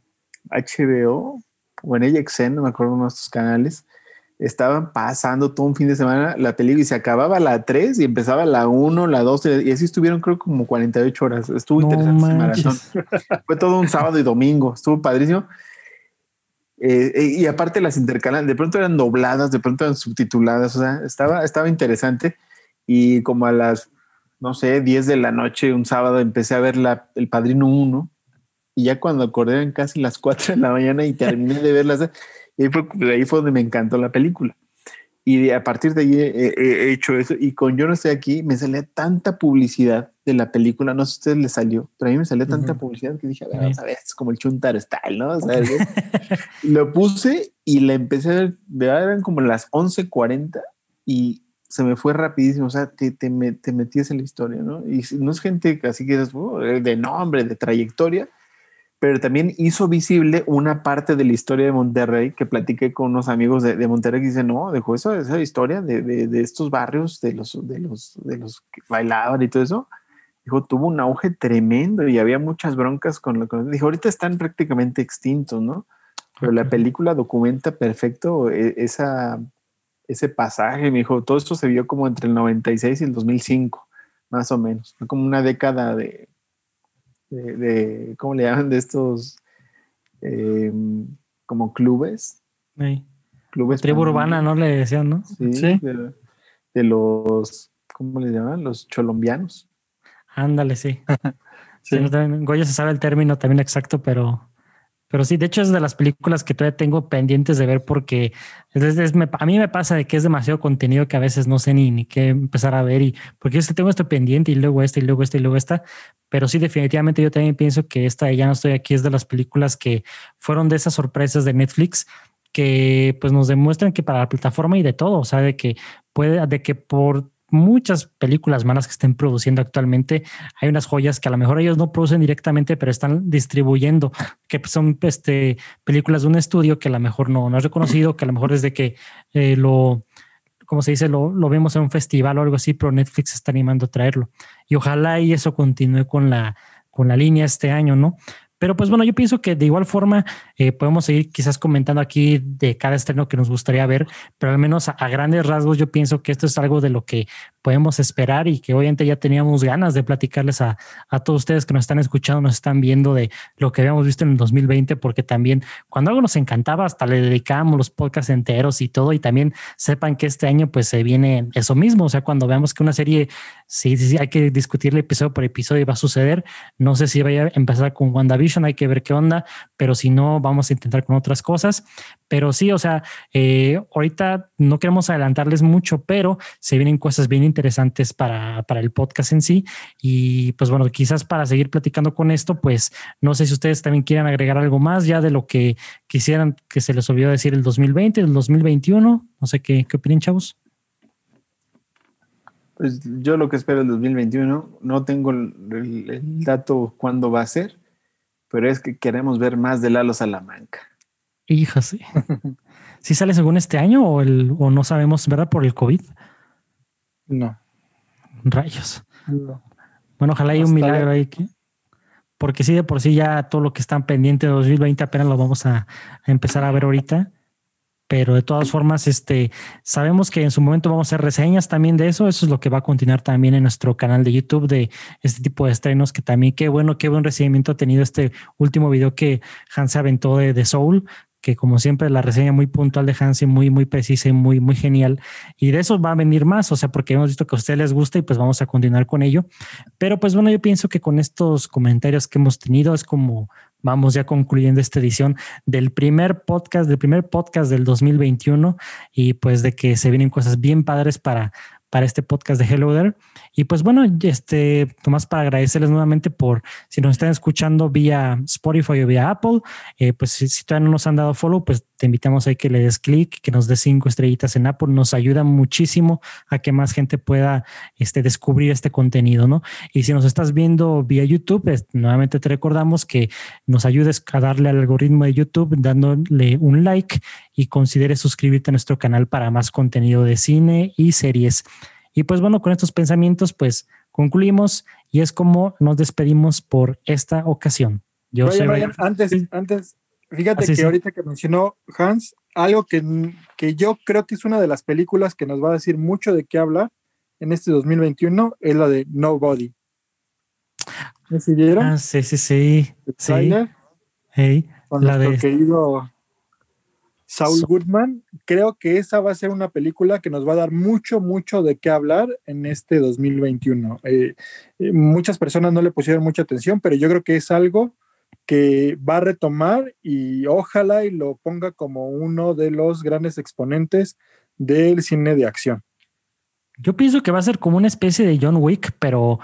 HBO o en AXN, no me acuerdo uno de estos canales, estaban pasando todo un fin de semana la película y se acababa la 3 y empezaba la 1, la 2 y así estuvieron creo como 48 horas. Estuvo interesante maratón. Fue todo un sábado y domingo, estuvo padrísimo. Eh, eh, y aparte las intercalan, de pronto eran dobladas, de pronto eran subtituladas, o sea, estaba, estaba interesante. Y como a las, no sé, 10 de la noche, un sábado, empecé a ver la, El Padrino 1. Y ya cuando acordé eran casi las 4 de la mañana y terminé de verlas. Y ahí fue, ahí fue donde me encantó la película. Y a partir de ahí he, hecho eso. Y con Yo no estoy aquí, me salía tanta publicidad de la película. No sé si a ustedes les salió, pero a mí me salía tanta publicidad que dije, a ver, a ver, es como el Chuntar Style, ¿no? lo puse y la empecé a ver, eran como las 11:40 y se me fue rapidísimo. O sea, te, te, te metías en la historia, ¿no? Y no es gente así que es oh, de nombre, de trayectoria pero también hizo visible una parte de la historia de Monterrey que platiqué con unos amigos de, Monterrey que dicen, no, dejó esa, esa historia de, de, estos barrios, de los, de, los, de los que bailaban y todo eso. Dijo, tuvo un auge tremendo y había muchas broncas con lo que dijo, ahorita están prácticamente extintos, ¿no? Pero la película documenta perfecto e, esa, ese pasaje. Me dijo, todo esto se vio como entre el 96 y el 2005, más o menos, como una década de, de, ¿cómo le llaman? De estos em, como clubes. Clubes. Tribu urbana, ¿no? Le decían, ¿no? Sí. De, los, ¿cómo le llaman? Los cholombianos. Ándale, sí. sí. Goya se sabe el término también exacto, pero pero sí, de hecho es de las películas que todavía tengo pendientes de ver porque a mí me pasa de que es demasiado contenido que a veces no sé ni, ni qué empezar a ver y porque es que tengo esto pendiente y luego esta y luego esta y luego esta. Pero sí, definitivamente yo también pienso que esta Ya no estoy aquí es de las películas que fueron de esas sorpresas de Netflix que pues nos demuestran que para la plataforma y de todo, o sea, de que puede, de que por muchas películas malas que estén produciendo actualmente. Hay unas joyas que a lo mejor ellos no producen directamente, pero están distribuyendo, que son este, películas de un estudio que a lo mejor no, no es reconocido, que a lo mejor es de que eh, lo, como se dice, lo, lo, vemos en un festival o algo así, pero Netflix está animando a traerlo. Y ojalá y eso continúe con la, con la línea este año, ¿no? Pero pues bueno, yo pienso que de igual forma eh, podemos seguir quizás comentando aquí de cada estreno que nos gustaría ver, pero al menos a, grandes rasgos yo pienso que esto es algo de lo que podemos esperar y que obviamente ya teníamos ganas de platicarles a, a todos ustedes que nos están escuchando, nos están viendo de lo que habíamos visto en el 2020, porque también cuando algo nos encantaba, hasta le dedicábamos los podcasts enteros y todo, y también sepan que este año pues se viene eso mismo, o sea, cuando veamos que una serie, sí, sí, hay que discutirle episodio por episodio y va a suceder, no sé si vaya a empezar con WandaVision, hay que ver qué onda, pero si no, vamos a intentar con otras cosas, pero sí, o sea, eh, ahorita no queremos adelantarles mucho, pero se vienen cosas bien interesantes para, para, el podcast en sí. Y pues bueno, quizás para seguir platicando con esto, pues no sé si ustedes también quieran agregar algo más ya de lo que quisieran que se les olvidó decir el 2020, el 2021. No sé qué, qué opinan, chavos. Pues yo lo que espero el 2021, no tengo el, el dato cuándo va a ser, pero es que queremos ver más de Lalo Salamanca. Hija, sí. ¿Sí sale según este año o, el, o no sabemos, verdad, por el COVID? No. Rayos. Bueno, ojalá haya un milagro ahí. Que, porque sí, de por sí ya todo lo que están pendiente de 2020 apenas lo vamos a, empezar a ver ahorita. Pero de todas formas, este, sabemos que en su momento vamos a hacer reseñas también de eso. Eso es lo que va a continuar también en nuestro canal de YouTube de este tipo de estrenos que también qué bueno, qué buen recibimiento ha tenido este último video que Hans aventó de, de Soul que como siempre la reseña muy puntual de Hansi, muy, muy precisa y muy, muy genial. Y de eso va a venir más, o sea, porque hemos visto que a ustedes les gusta y pues vamos a continuar con ello. Pero pues bueno, yo pienso que con estos comentarios que hemos tenido es como vamos ya concluyendo esta edición del primer podcast, del primer podcast del 2021 y pues de que se vienen cosas bien padres para, para este podcast de Hello There. Y pues bueno, este, Tomás, para agradecerles nuevamente por si nos están escuchando vía Spotify o vía Apple, eh, pues si, todavía no nos han dado follow, pues te invitamos a que le des clic, que nos des cinco estrellitas en Apple, nos ayuda muchísimo a que más gente pueda este, descubrir este contenido, ¿no? Y si nos estás viendo vía YouTube, nuevamente te recordamos que nos ayudes a darle al algoritmo de YouTube dándole un like y consideres suscribirte a nuestro canal para más contenido de cine y series. Y pues bueno, con estos pensamientos, pues concluimos y es como nos despedimos por esta ocasión. Yo antes, antes, fíjate que ahorita que mencionó Hans, algo que, que yo creo que es una de las películas que nos va a decir mucho de qué hablar en este 2021 es la de Nobody. ¿Me siguieron? Ah, sí, sí, sí. sí. Hey, con la de... querido Saul Goodman, creo que esa va a ser una película que nos va a dar mucho, mucho de qué hablar en este 2021. Eh, eh, muchas personas no le pusieron mucha atención, pero yo creo que es algo que va a retomar y ojalá y lo ponga como uno de los grandes exponentes del cine de acción. Yo pienso que va a ser como una especie de John Wick, pero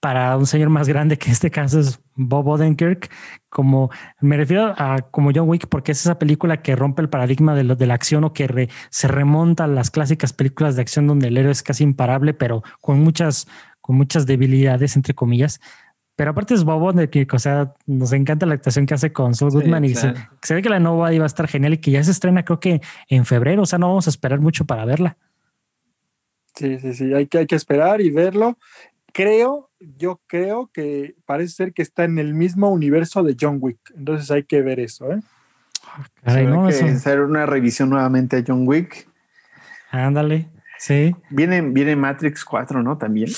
para un señor más grande que este caso es Bob Odenkirk, como me refiero a como John Wick, porque es esa película que rompe el paradigma de, de la acción o que se remonta a las clásicas películas de acción donde el héroe es casi imparable, pero con muchas, con muchas debilidades, entre comillas. Pero aparte es Bob Odenkirk, o sea, nos encanta la actuación que hace con Saul Goodman y se, ve que la nueva iba a estar genial y que ya se estrena creo que en febrero, o sea, no vamos a esperar mucho para verla. Sí, sí, sí, hay que, hay que esperar y verlo creo, yo creo que parece ser que está en el mismo universo de John Wick. Entonces hay que ver eso, ¿eh? no, que hacer una revisión nuevamente a John Wick. Ándale, sí. Viene, viene Matrix 4, ¿no? También.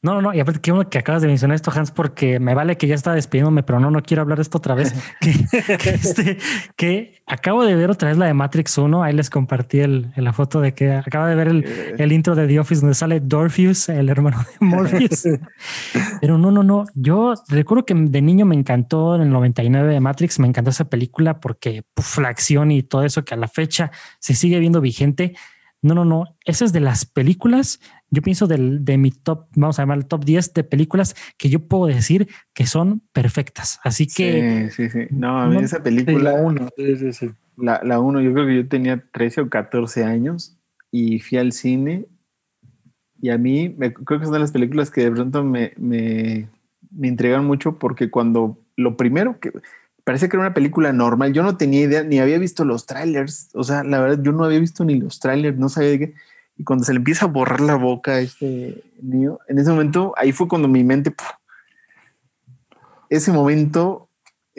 No, no, no. Y aparte, qué bueno que acabas de mencionar esto, Hans, porque me vale que ya está despidiéndome, pero no, no quiero hablar de esto otra vez. que, este, que, acabo de ver otra vez la de Matrix 1. Ahí les compartí el, la foto de que acaba de ver el, eh. el, intro de The Office donde sale Dorfius, el hermano de Morpheus. pero no, no, no. Yo recuerdo que de niño me encantó en el 99 de Matrix. Me encantó esa película porque la acción y todo eso que a la fecha se sigue viendo vigente. No, no, no. Esa es de las películas yo pienso del, de mi top, vamos a llamar el top 10 de películas que yo puedo decir que son perfectas. Así que. Sí, sí, sí. No, a mí esa película. la 1, sí, sí, La, la 1, yo creo que yo tenía 13 o 14 años y fui al cine. Y a mí, me, creo que son de las películas que de pronto me, me, me intrigan mucho porque cuando lo primero que parece que era una película normal. Yo no tenía idea, ni había visto los trailers. O sea, la verdad, yo no había visto ni los trailers, no sabía de qué. Y cuando se le empieza a borrar la boca a este niño, en ese momento, ahí fue cuando mi mente, ese momento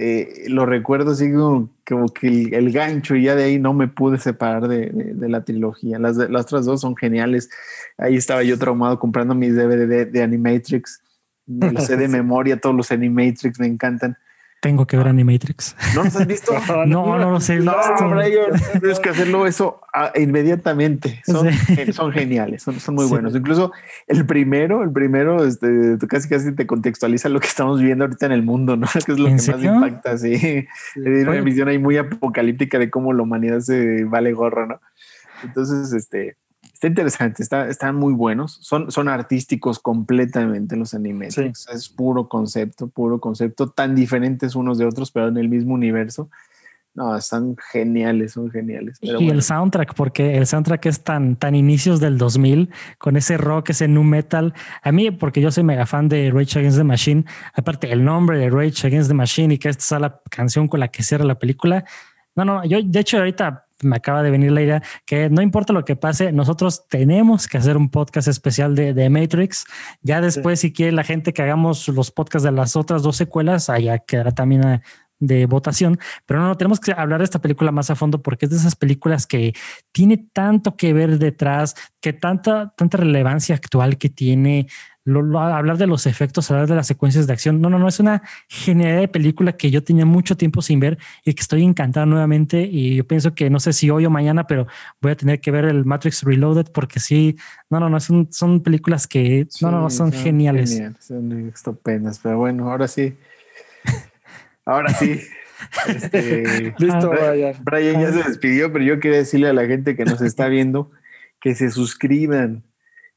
eh, lo recuerdo así como, que el, gancho y ya de ahí no me pude separar de, la trilogía. Las, las otras dos son geniales. Ahí estaba yo traumado comprando mis DVD de, de Animatrix. Me lo sé de memoria, todos los Animatrix me encantan. Tengo que ver ah. Animatrix. ¿No los has visto? no, no los he visto. No, tienes que hacerlo eso ah, inmediatamente. Son, son geniales, son, son muy buenos. Incluso el primero, el primero, este, casi casi te contextualiza lo que estamos viendo ahorita en el mundo, ¿no? Que es lo que más impacta, sí. sí. una visión ahí muy apocalíptica de cómo la humanidad se vale gorro, ¿no? Entonces, este, Está interesante, está, están muy buenos. Son, son artísticos completamente los animes. Es puro concepto, puro concepto, tan diferentes unos de otros, pero en el mismo universo. No, están geniales, son geniales. y el soundtrack, porque el soundtrack es tan, tan inicios del 2000, con ese rock, ese nu metal. A mí, porque yo soy mega fan de Rage Against the Machine, aparte el nombre de Rage Against the Machine y que esta es la canción con la que cierra la película. No, no, yo de hecho ahorita me acaba de venir la idea que no importa lo que pase, nosotros tenemos que hacer un podcast especial de, de Matrix. Ya después, si quiere la gente que hagamos los podcasts de las otras dos secuelas, allá quedará también eh, de votación, pero no, no, tenemos que hablar de esta película más a fondo porque es de esas películas que tiene tanto que ver detrás, que tanta, tanta relevancia actual que tiene, hablar de los efectos, hablar de las secuencias de acción. No, no, no, es una genialidad de película que yo tenía mucho tiempo sin ver y que estoy encantado nuevamente. Y yo pienso que no sé si hoy o mañana, pero voy a tener que ver el Matrix Reloaded porque sí, no, no, no, son, son películas que, no, no, no, son, geniales. son estupendas, pero bueno, ahora sí. Ahora sí. Este, Listo, Brian. Brian ya se despidió, pero yo quiero decirle a la gente que nos está viendo que se suscriban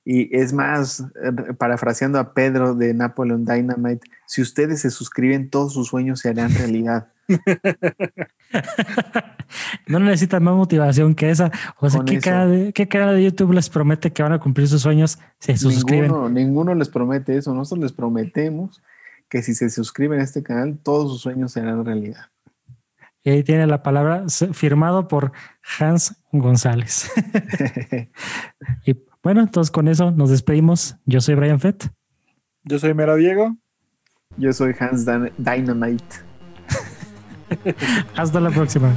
y es más, eh, parafraseando a Pedro de Napoleon Dynamite, si ustedes se suscriben, todos sus sueños se harán realidad. no necesitan más motivación que esa. O sea, ¿qué cara, de, ¿qué cara, de, YouTube les promete que van a cumplir sus sueños si se suscriben? Ninguno les promete eso. Nosotros les prometemos que si se suscriben a este canal, todos sus sueños se harán realidad. Y ahí tiene la palabra firmado por Hans González. y bueno, entonces con eso nos despedimos. Yo soy Brian Fett. Yo soy Mera Diego. Yo soy Hans Dynamite. Hasta la próxima.